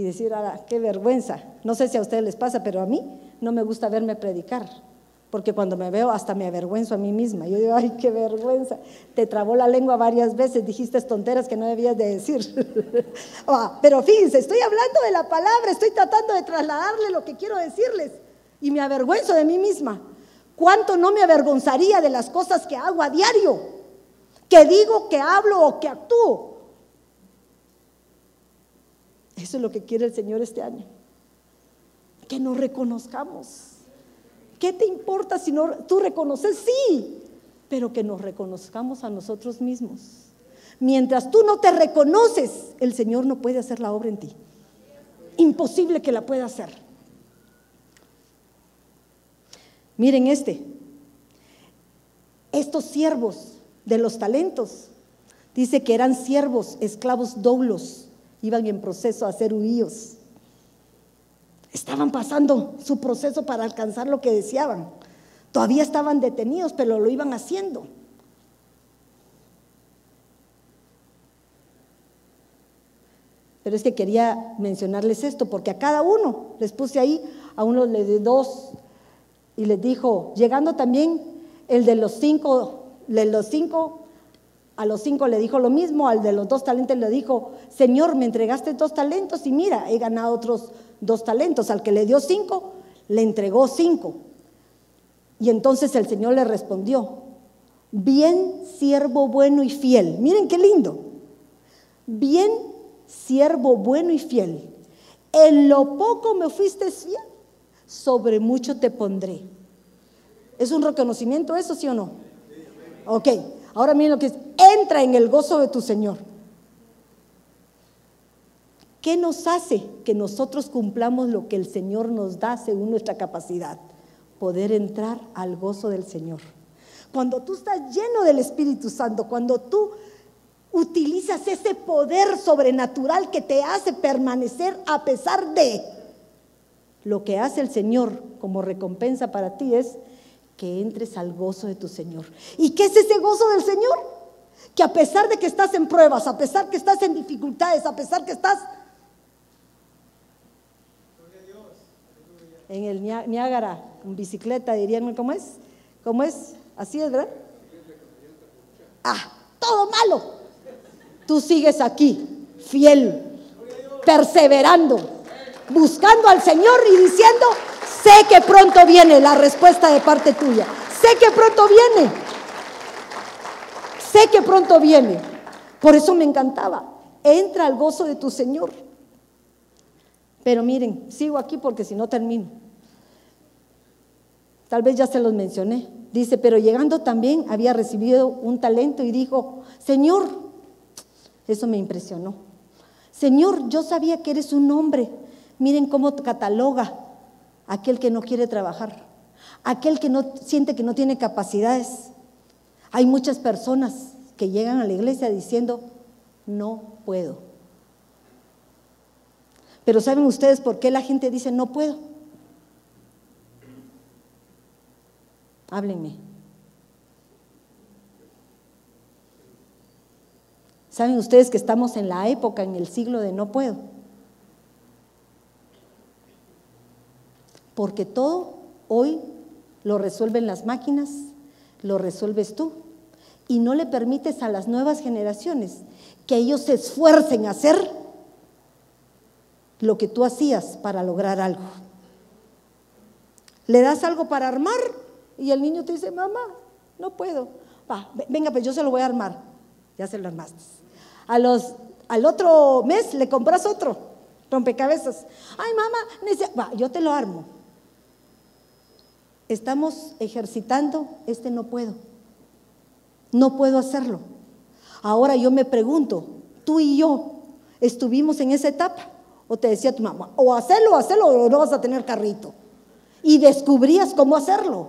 y decir, ah, qué vergüenza. No sé si a ustedes les pasa, pero a mí no me gusta verme predicar, porque cuando me veo hasta me avergüenzo a mí misma. Yo digo, ay, qué vergüenza. Te trabó la lengua varias veces, dijiste tonteras que no debías de decir. Ah, pero fíjense, estoy hablando de la palabra, estoy tratando de trasladarle lo que quiero decirles y me avergüenzo de mí misma. ¿Cuánto no me avergonzaría de las cosas que hago a diario? Que digo, que hablo o que actúo. Eso es lo que quiere el Señor este año. Que nos reconozcamos. ¿Qué te importa si no tú reconoces? Sí, pero que nos reconozcamos a nosotros mismos. Mientras tú no te reconoces, el Señor no puede hacer la obra en ti. Imposible que la pueda hacer. Miren este. Estos siervos de los talentos, dice que eran siervos, esclavos doblos, iban en proceso a ser huíos. Estaban pasando su proceso para alcanzar lo que deseaban. Todavía estaban detenidos, pero lo iban haciendo. Pero es que quería mencionarles esto, porque a cada uno les puse ahí, a uno le di dos y les dijo, llegando también el de los cinco, de los cinco, a los cinco le dijo lo mismo, al de los dos talentos le dijo, Señor, me entregaste dos talentos y mira, he ganado otros dos talentos. Al que le dio cinco, le entregó cinco. Y entonces el Señor le respondió, bien siervo bueno y fiel. Miren qué lindo. Bien siervo bueno y fiel. En lo poco me fuiste fiel, sobre mucho te pondré. ¿Es un reconocimiento eso, sí o no? Ok, ahora miren lo que es, entra en el gozo de tu Señor. ¿Qué nos hace que nosotros cumplamos lo que el Señor nos da según nuestra capacidad? Poder entrar al gozo del Señor. Cuando tú estás lleno del Espíritu Santo, cuando tú utilizas ese poder sobrenatural que te hace permanecer a pesar de lo que hace el Señor como recompensa para ti es que entres al gozo de tu Señor. ¿Y qué es ese gozo del Señor? Que a pesar de que estás en pruebas, a pesar que estás en dificultades, a pesar que estás en el Niágara, en bicicleta, dirían, ¿cómo es? ¿Cómo es? Así es, ¿verdad? Ah, todo malo. Tú sigues aquí, fiel, perseverando buscando al Señor y diciendo, sé que pronto viene la respuesta de parte tuya. Sé que pronto viene. Sé que pronto viene. Por eso me encantaba. Entra al gozo de tu Señor. Pero miren, sigo aquí porque si no termino. Tal vez ya se los mencioné. Dice, pero llegando también había recibido un talento y dijo, Señor, eso me impresionó. Señor, yo sabía que eres un hombre. Miren cómo cataloga aquel que no quiere trabajar, aquel que no siente que no tiene capacidades. Hay muchas personas que llegan a la iglesia diciendo, no puedo. Pero ¿saben ustedes por qué la gente dice no puedo? Háblenme. ¿Saben ustedes que estamos en la época, en el siglo de no puedo? Porque todo hoy lo resuelven las máquinas, lo resuelves tú. Y no le permites a las nuevas generaciones que ellos se esfuercen a hacer lo que tú hacías para lograr algo. Le das algo para armar y el niño te dice, mamá, no puedo. Va, venga, pues yo se lo voy a armar. Ya se lo armaste. Al otro mes le compras otro rompecabezas. Ay, mamá, va, yo te lo armo. Estamos ejercitando este no puedo. No puedo hacerlo. Ahora yo me pregunto, tú y yo estuvimos en esa etapa. O te decía tu mamá, o hacerlo, hacerlo, o no vas a tener carrito. Y descubrías cómo hacerlo.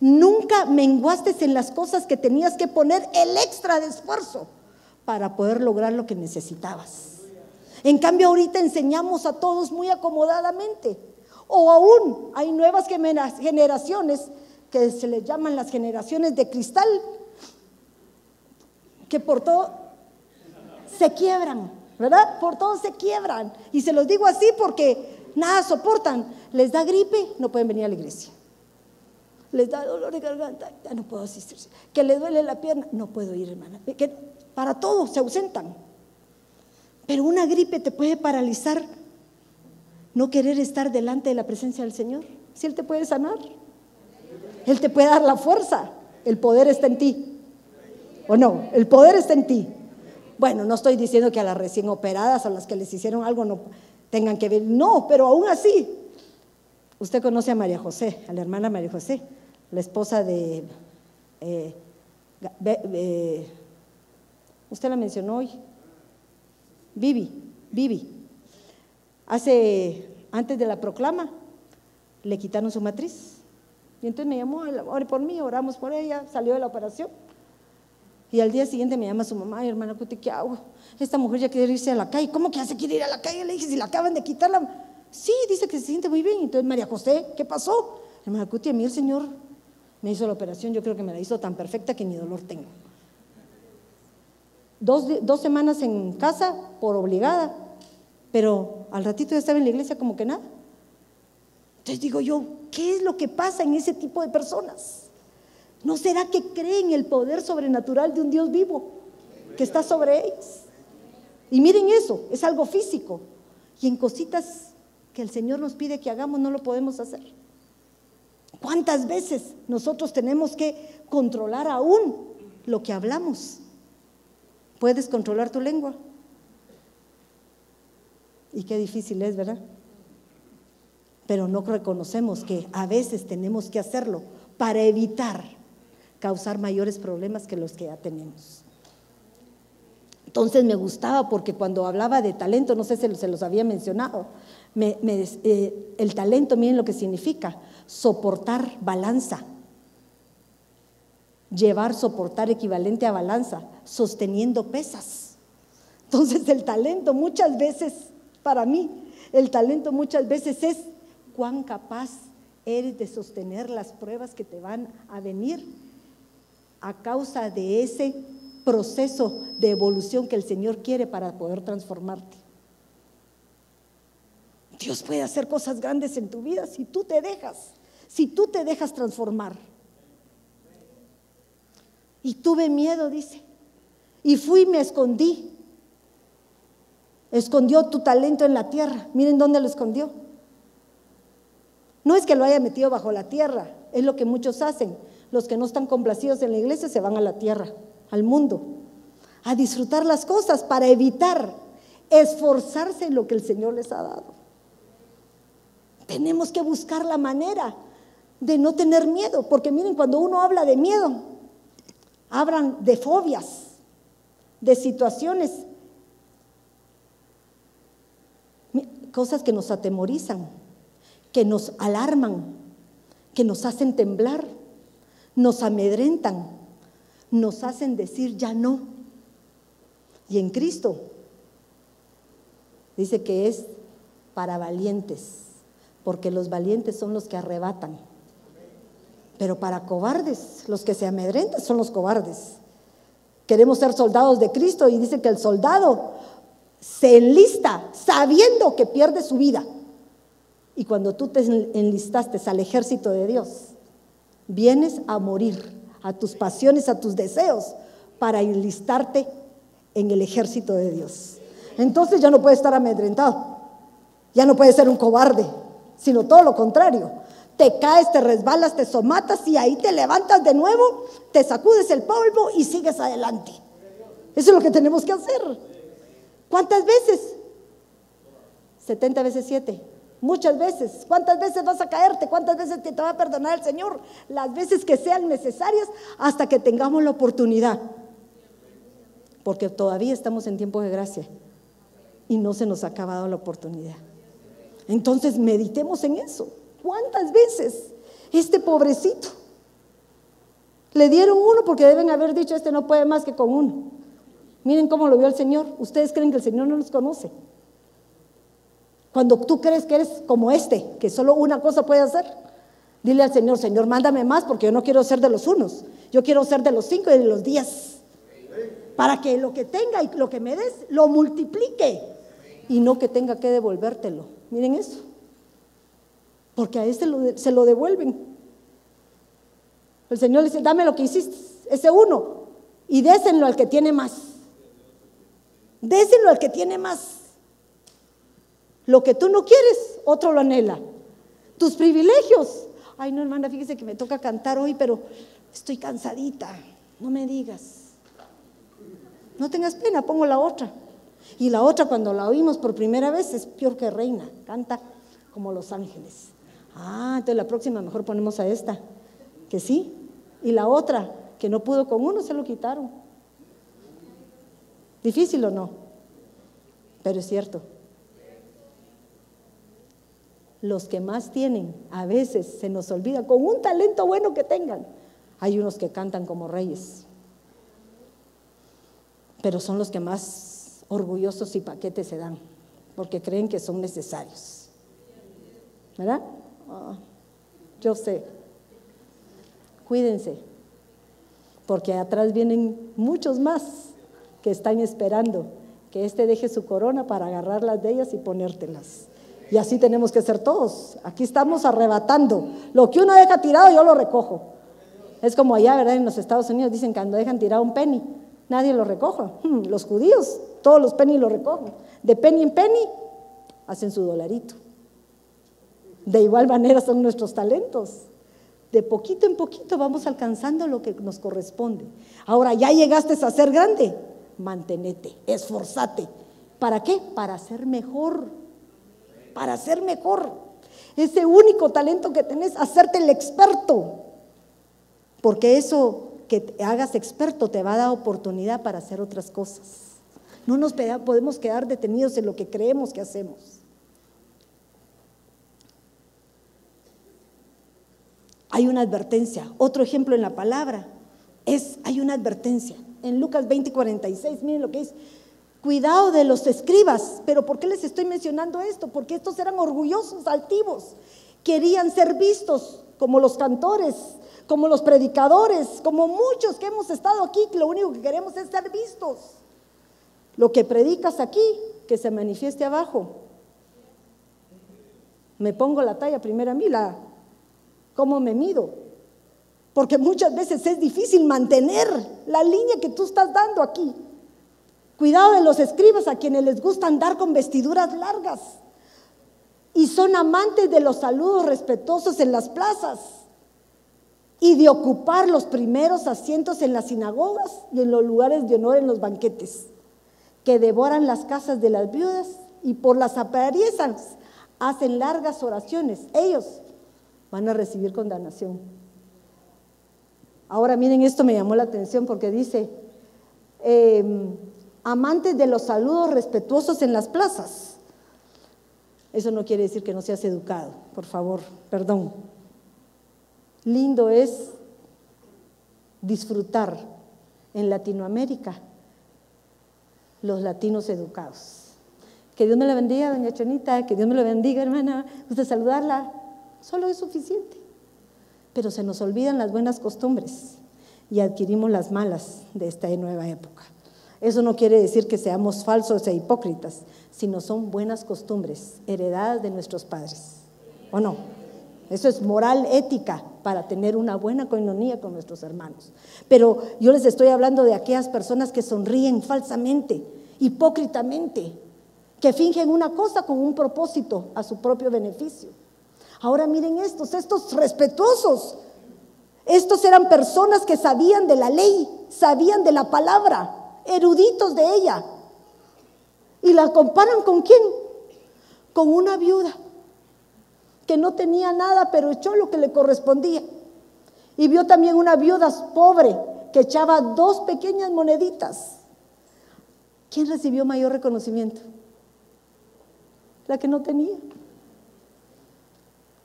Nunca menguaste en las cosas que tenías que poner el extra de esfuerzo para poder lograr lo que necesitabas. En cambio, ahorita enseñamos a todos muy acomodadamente. O aún hay nuevas generaciones que se les llaman las generaciones de cristal, que por todo se quiebran, ¿verdad? Por todo se quiebran. Y se los digo así porque nada soportan. Les da gripe, no pueden venir a la iglesia les da dolor de garganta, ya no puedo asistir. Que le duele la pierna, no puedo ir, hermana. Que para todo se ausentan. Pero una gripe te puede paralizar no querer estar delante de la presencia del Señor. Si Él te puede sanar, Él te puede dar la fuerza. El poder está en ti. ¿O no? El poder está en ti. Bueno, no estoy diciendo que a las recién operadas, a las que les hicieron algo, no tengan que ver. No, pero aún así. Usted conoce a María José, a la hermana María José la esposa de, eh, usted la mencionó hoy, Vivi, Vivi. Hace, antes de la proclama, le quitaron su matriz. Y entonces me llamó, ore por mí, oramos por ella, salió de la operación. Y al día siguiente me llama su mamá, hermana Cuti, ¿qué hago? Esta mujer ya quiere irse a la calle. ¿Cómo que hace quiere ir a la calle? Le dije, si la acaban de quitarla. Sí, dice que se siente muy bien. Entonces, María José, ¿qué pasó? Hermana Cuti, a mí el Señor me hizo la operación, yo creo que me la hizo tan perfecta que ni dolor tengo. Dos, semanas en casa por obligada, pero al ratito ya estaba en la iglesia como que nada. Entonces digo yo, ¿qué es lo que pasa en ese tipo de personas? ¿No será que creen el poder sobrenatural de un Dios vivo que está sobre ellos? Y miren eso, es algo físico. Y en cositas que el Señor nos pide que hagamos no lo podemos hacer. ¿Cuántas veces nosotros tenemos que controlar aún lo que hablamos? ¿Puedes controlar tu lengua? Y qué difícil es, ¿verdad? Pero no reconocemos que a veces tenemos que hacerlo para evitar causar mayores problemas que los que ya tenemos. Entonces me gustaba porque cuando hablaba de talento, no sé si se los había mencionado, eh, el talento, miren lo que significa, soportar balanza. Llevar, soportar equivalente a balanza, sosteniendo pesas. Entonces el talento muchas veces, para mí, el talento muchas veces es cuán capaz eres de sostener las pruebas que te van a venir a causa de ese proceso de evolución que el Señor quiere para poder transformarte. Dios puede hacer cosas grandes en tu vida si tú te dejas si tú te dejas transformar. Y tuve miedo, dice. Y fui y me escondí. Escondió tu talento en la tierra. Miren dónde lo escondió. No es que lo haya metido bajo la tierra, es lo que muchos hacen. Los que no están complacidos en la iglesia se van a la tierra, al mundo, a disfrutar las cosas para evitar esforzarse en lo que el Señor les ha dado. Tenemos que buscar la manera de no tener miedo, porque miren, cuando uno habla de miedo, hablan de fobias, de situaciones, cosas que nos atemorizan, que nos alarman, que nos hacen temblar, nos amedrentan, nos hacen decir ya no. Y en Cristo dice que es para valientes, porque los valientes son los que arrebatan. Pero para cobardes, los que se amedrentan son los cobardes. Queremos ser soldados de Cristo y dice que el soldado se enlista sabiendo que pierde su vida. Y cuando tú te enlistaste al ejército de Dios, vienes a morir a tus pasiones, a tus deseos, para enlistarte en el ejército de Dios. Entonces ya no puedes estar amedrentado, ya no puedes ser un cobarde, sino todo lo contrario. Te caes, te resbalas, te somatas y ahí te levantas de nuevo, te sacudes el polvo y sigues adelante. Eso es lo que tenemos que hacer. ¿Cuántas veces? 70 veces 7. Muchas veces. ¿Cuántas veces vas a caerte? ¿Cuántas veces te va a perdonar el Señor? Las veces que sean necesarias hasta que tengamos la oportunidad. Porque todavía estamos en tiempo de gracia y no se nos ha acabado la oportunidad. Entonces meditemos en eso. ¿Cuántas veces este pobrecito le dieron uno porque deben haber dicho este no puede más que con uno? Miren cómo lo vio el Señor. Ustedes creen que el Señor no los conoce. Cuando tú crees que eres como este, que solo una cosa puede hacer, dile al Señor, Señor, mándame más porque yo no quiero ser de los unos, yo quiero ser de los cinco y de los diez. Para que lo que tenga y lo que me des lo multiplique y no que tenga que devolvértelo. Miren eso. Porque a este se lo devuelven. El Señor le dice, dame lo que hiciste, ese uno, y désenlo al que tiene más. Désenlo al que tiene más. Lo que tú no quieres, otro lo anhela. Tus privilegios. Ay, no, hermana, fíjese que me toca cantar hoy, pero estoy cansadita. No me digas. No tengas pena, pongo la otra. Y la otra, cuando la oímos por primera vez, es peor que reina. Canta como los ángeles. Ah, entonces la próxima mejor ponemos a esta. Que sí. Y la otra, que no pudo con uno, se lo quitaron. Difícil o no. Pero es cierto los que más tienen, a veces se nos olvida, con un talento bueno que tengan, hay unos que cantan como reyes, pero son los que más orgullosos y paquetes se dan, porque creen que son necesarios. ¿Verdad? Ah, yo sé. Cuídense, porque atrás vienen muchos más que están esperando que éste deje su corona para agarrarlas de ellas y ponértelas. Y así tenemos que ser todos. Aquí estamos arrebatando. Lo que uno deja tirado, yo lo recojo. Es como allá, ¿verdad? En los Estados Unidos dicen cuando dejan tirado un penny, nadie lo recoge. Hmm, los judíos, todos los penny lo recogen. De penny en penny, hacen su dolarito. De igual manera son nuestros talentos. De poquito en poquito vamos alcanzando lo que nos corresponde. Ahora, ya llegaste a ser grande, mantenete, esforzate. ¿Para qué? Para ser mejor para ser mejor. Ese único talento que tenés, hacerte el experto. Porque eso que hagas experto te va a dar oportunidad para hacer otras cosas. No nos podemos quedar detenidos en lo que creemos que hacemos. Hay una advertencia. Otro ejemplo en la palabra es, hay una advertencia. En Lucas 20, 46, miren lo que es. Cuidado de los escribas. Pero ¿por qué les estoy mencionando esto? Porque estos eran orgullosos, altivos. Querían ser vistos como los cantores, como los predicadores, como muchos que hemos estado aquí, lo único que queremos es ser vistos. Lo que predicas aquí, que se manifieste abajo. Me pongo la talla primero a mí, la, cómo me mido. Porque muchas veces es difícil mantener la línea que tú estás dando aquí. Cuidado de los escribas a quienes les gusta andar con vestiduras largas y son amantes de los saludos respetuosos en las plazas y de ocupar los primeros asientos en las sinagogas y en los lugares de honor en los banquetes, que devoran las casas de las viudas y por las apariencias hacen largas oraciones, ellos van a recibir condenación. Ahora miren, esto me llamó la atención porque dice, em, amantes de los saludos respetuosos en las plazas. Eso no quiere decir que no seas educado, por favor, perdón. Lindo es disfrutar en Latinoamérica los latinos educados. Que Dios me la bendiga, doña Chonita, que Dios me la bendiga, hermana. Usted saludarla, solo es suficiente. Pero se nos olvidan las buenas costumbres y adquirimos las malas de esta nueva época. Eso no quiere decir que seamos falsos e hipócritas, sino son buenas costumbres heredadas de nuestros padres. ¿O no? Eso es moral ética para tener una buena coinonía con nuestros hermanos. Pero yo les estoy hablando de aquellas personas que sonríen falsamente, hipócritamente, que fingen una cosa con un propósito a su propio beneficio. Ahora miren estos, estos respetuosos. Estos eran personas que sabían de la ley, sabían de la palabra, eruditos de ella. Y la comparan con quién? Con una viuda que no tenía nada, pero echó lo que le correspondía. Y vio también una viuda pobre que echaba dos pequeñas moneditas. ¿Quién recibió mayor reconocimiento? La que no tenía.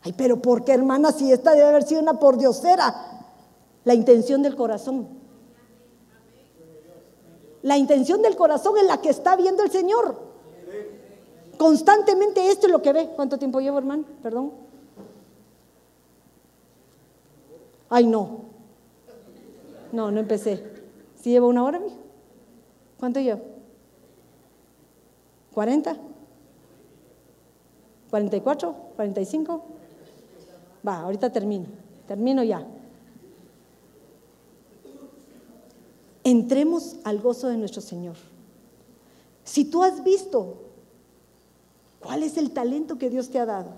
Ay, pero ¿por qué, hermana? Si esta debe haber sido una pordiosera. La intención del corazón. La intención del corazón es la que está viendo el Señor. Constantemente esto es lo que ve. ¿Cuánto tiempo llevo, hermano? Perdón. Ay, no. No, no empecé. ¿Sí llevo una hora, mijo? ¿Cuánto llevo? ¿40? ¿44? ¿45? Va, ahorita termino. Termino ya. Entremos al gozo de nuestro Señor. Si tú has visto ¿Cuál es el talento que Dios te ha dado?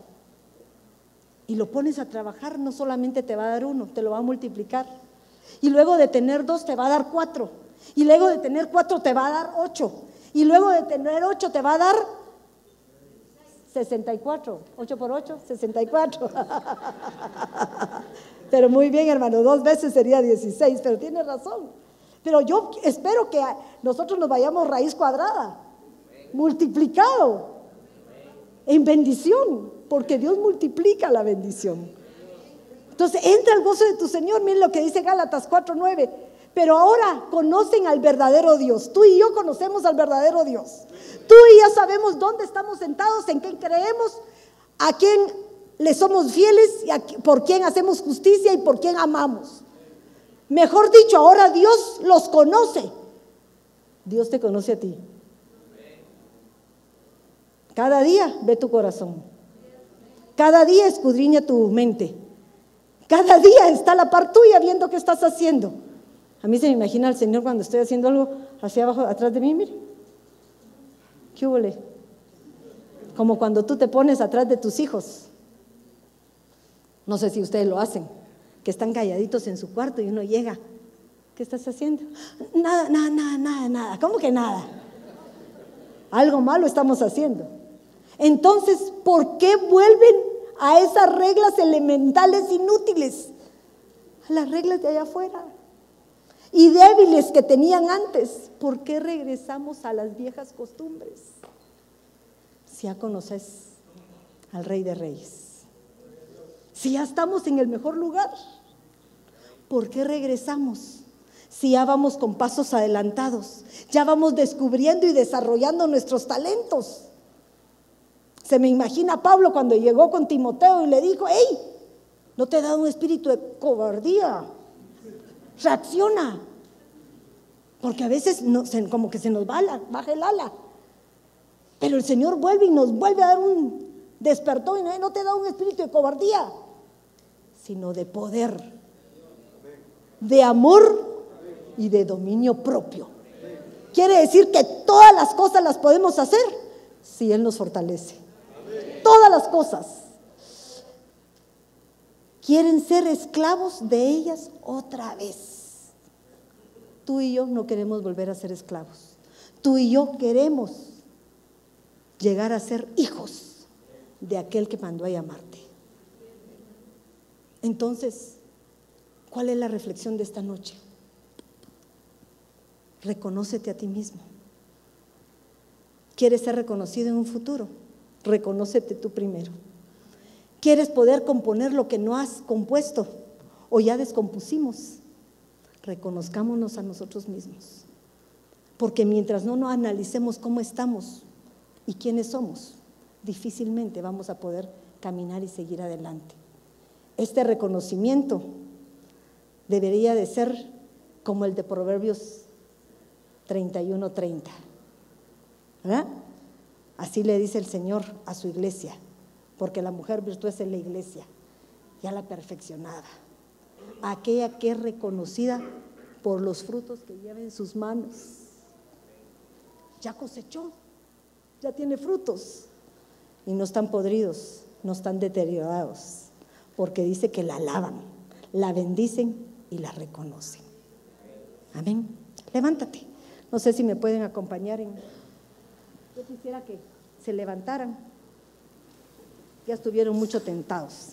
Y lo pones a trabajar, no solamente te va a dar uno, te lo va a multiplicar. Y luego de tener dos te va a dar cuatro. Y luego de tener cuatro te va a dar ocho. Y luego de tener ocho te va a dar 64. Ocho por ocho, 64. Pero muy bien, hermano, dos veces sería 16, pero tiene razón. Pero yo espero que nosotros nos vayamos raíz cuadrada, multiplicado en bendición, porque Dios multiplica la bendición. Entonces, entra el gozo de tu Señor. Miren lo que dice Gálatas 4:9. Pero ahora conocen al verdadero Dios. Tú y yo conocemos al verdadero Dios. Tú y yo sabemos dónde estamos sentados, en quién creemos, a quién le somos fieles, y por quién hacemos justicia y por quién amamos. Mejor dicho, ahora Dios los conoce. Dios te conoce a ti. Cada día ve tu corazón. Cada día escudriña tu mente. Cada día está la par tuya viendo qué estás haciendo. A mí se me imagina al Señor cuando estoy haciendo algo hacia abajo, atrás de mí, mire. ¿Qué huele? Como cuando tú te pones atrás de tus hijos. No sé si ustedes lo hacen, que están calladitos en su cuarto y uno llega. ¿Qué estás haciendo? Nada, nada, nada, nada, nada. ¿Cómo que nada? Algo malo estamos haciendo. Entonces, ¿por qué vuelven a esas reglas elementales inútiles? A las reglas de allá afuera. Y débiles que tenían antes. ¿Por qué regresamos a las viejas costumbres? Si ya conoces al Rey de Reyes. Si ya estamos en el mejor lugar. ¿Por qué regresamos? Si ya vamos con pasos adelantados, ya vamos descubriendo y desarrollando nuestros talentos. Se me imagina Pablo cuando llegó con Timoteo y le dijo, hey, no te he dado un espíritu de cobardía, reacciona. Porque a veces como que se nos bala, baja el ala. Pero el Señor vuelve y nos vuelve a dar un despertón y no te da un espíritu de cobardía, sino de poder, de amor y de dominio propio. Quiere decir que todas las cosas las podemos hacer si Él nos fortalece todas las cosas. Quieren ser esclavos de ellas otra vez. Tú y yo no queremos volver a ser esclavos. Tú y yo queremos llegar a ser hijos de aquel que mandó a llamarte. Entonces, ¿cuál es la reflexión de esta noche? Reconócete a ti mismo. ¿Quieres ser reconocido en un futuro? Reconócete tú primero. ¿Quieres poder componer lo que no has compuesto o ya descompusimos? Reconozcámonos a nosotros mismos. Porque mientras no nos analicemos cómo estamos y quiénes somos, difícilmente vamos a poder caminar y seguir adelante. Este reconocimiento debería de ser como el de Proverbios 31:30. ¿Verdad? Así le dice el Señor a su iglesia, porque la mujer virtuosa es la iglesia, ya la perfeccionada, aquella que es reconocida por los frutos que lleva en sus manos. Ya cosechó, ya tiene frutos y no están podridos, no están deteriorados, porque dice que la alaban, la bendicen y la reconocen. Amén. Levántate. No sé si me pueden acompañar en... Yo quisiera que se levantaran. Ya estuvieron mucho tentados.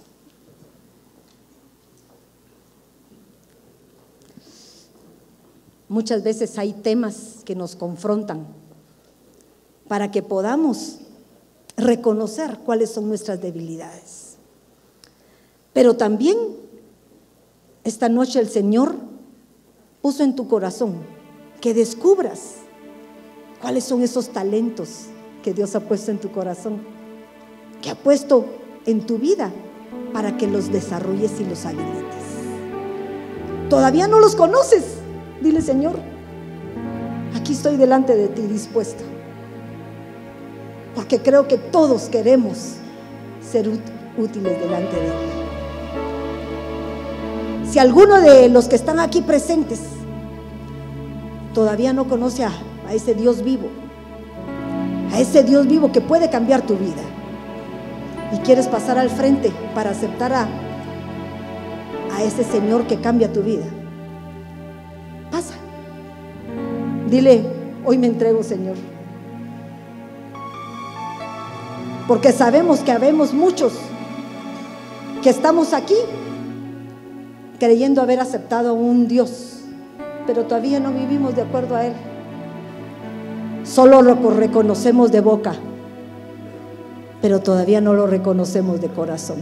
Muchas veces hay temas que nos confrontan para que podamos reconocer cuáles son nuestras debilidades. Pero también esta noche el Señor puso en tu corazón que descubras cuáles son esos talentos que Dios ha puesto en tu corazón, que ha puesto en tu vida para que los desarrolles y los habilites. Todavía no los conoces. Dile, Señor, aquí estoy delante de ti dispuesto. Porque creo que todos queremos ser útiles delante de Él. Si alguno de los que están aquí presentes todavía no conoce a ese Dios vivo, a ese Dios vivo que puede cambiar tu vida. Y quieres pasar al frente para aceptar a, ese Señor que cambia tu vida. Pasa. Dile, hoy me entrego, Señor. Porque sabemos que habemos muchos que estamos aquí creyendo haber aceptado a un Dios, pero todavía no vivimos de acuerdo a Él. Solo lo reconocemos de boca, pero todavía no lo reconocemos de corazón.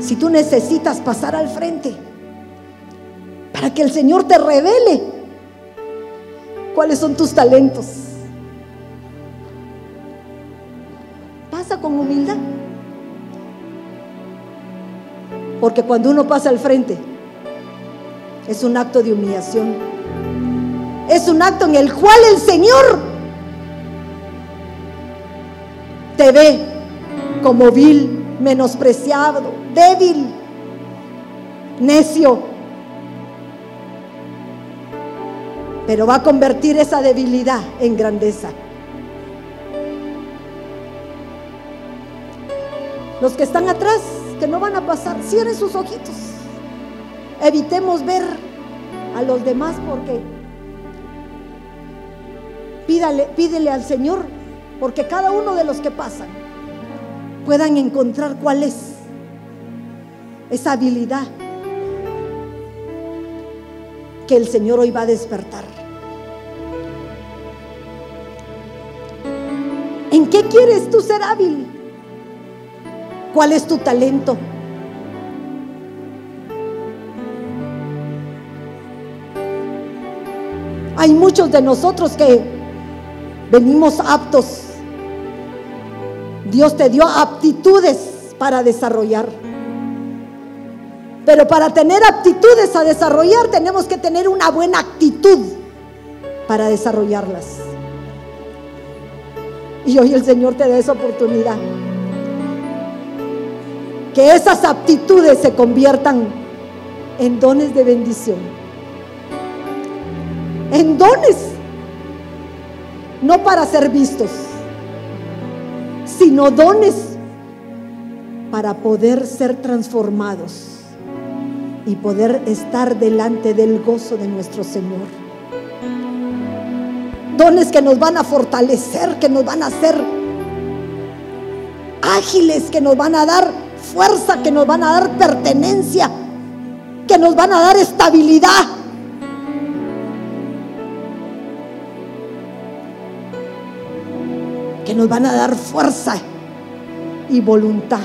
Si tú necesitas pasar al frente para que el Señor te revele cuáles son tus talentos, pasa con humildad. Porque cuando uno pasa al frente, es un acto de humillación es un acto en el cual el Señor te ve como vil, menospreciado, débil, necio. Pero va a convertir esa debilidad en grandeza. Los que están atrás, que no van a pasar, cierren sus ojitos. Evitemos ver a los demás porque Pídale, pídele al Señor, porque cada uno de los que pasan puedan encontrar cuál es esa habilidad que el Señor hoy va a despertar. ¿En qué quieres tú ser hábil? ¿Cuál es tu talento? Hay muchos de nosotros que venimos aptos. Dios te dio aptitudes para desarrollar. Pero para tener aptitudes a desarrollar tenemos que tener una buena actitud para desarrollarlas. Y hoy el Señor te da esa oportunidad. Que esas aptitudes se conviertan en dones de bendición. En dones no para ser vistos, sino dones para poder ser transformados y poder estar delante del gozo de nuestro Señor. Dones que nos van a fortalecer, que nos van a hacer ágiles, que nos van a dar fuerza, que nos van a dar pertenencia, que nos van a dar estabilidad. Que nos van a dar fuerza y voluntad.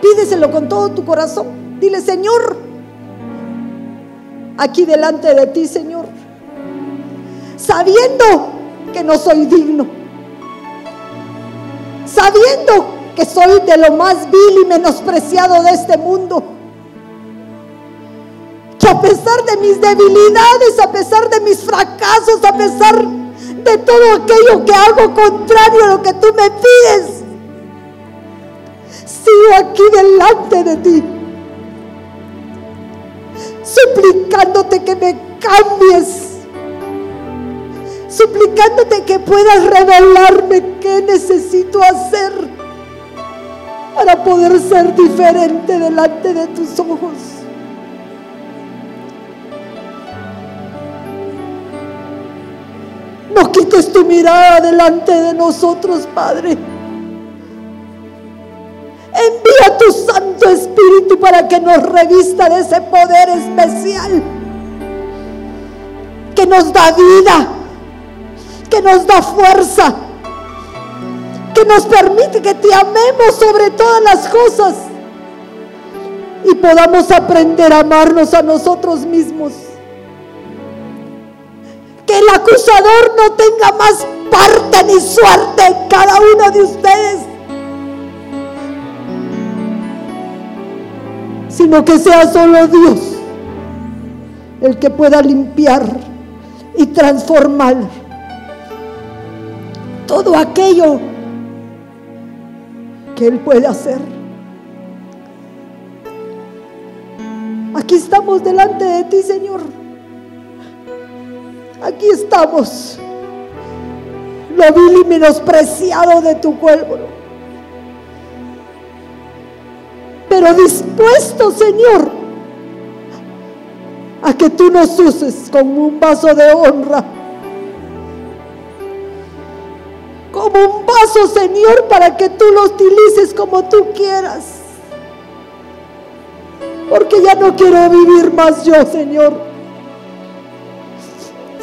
Pídeselo con todo tu corazón. Dile, Señor, aquí delante de ti, Señor, sabiendo que no soy digno, sabiendo que soy de lo más vil y menospreciado de este mundo, a pesar de mis debilidades, a pesar de mis fracasos, a pesar de todo aquello que hago contrario a lo que tú me pides, sigo aquí delante de ti, suplicándote que me cambies, suplicándote que puedas revelarme qué necesito hacer para poder ser diferente delante de tus ojos. No quites tu mirada delante de nosotros, Padre. Envía tu Santo Espíritu para que nos revista de ese poder especial que nos da vida, que nos da fuerza, que nos permite que te amemos sobre todas las cosas y podamos aprender a amarnos a nosotros mismos. El acusador no tenga más parte ni suerte en cada uno de ustedes sino que sea solo Dios el que pueda limpiar y transformar todo aquello que Él puede hacer. Aquí estamos delante de ti, Señor. Aquí estamos, lo vil y menospreciado de tu pueblo. pero dispuesto, Señor, a que tú nos uses como un vaso de honra. Como un vaso, Señor, para que tú lo utilices como tú quieras. Porque ya no quiero vivir más yo, Señor,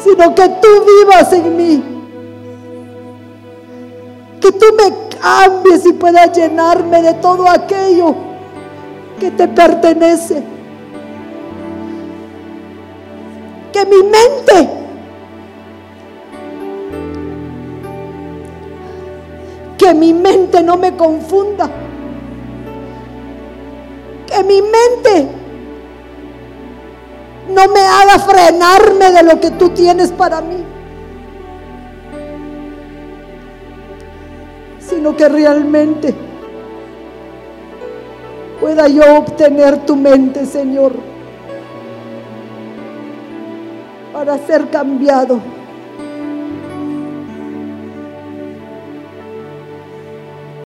sino que tú vivas en mí. Que tú me cambies y puedas llenarme de todo aquello que te pertenece. Que mi mente que mi mente no me confunda. Que mi mente no me haga frenarme de lo que tú tienes para mí. Sino que realmente pueda yo obtener tu mente, Señor, para ser cambiado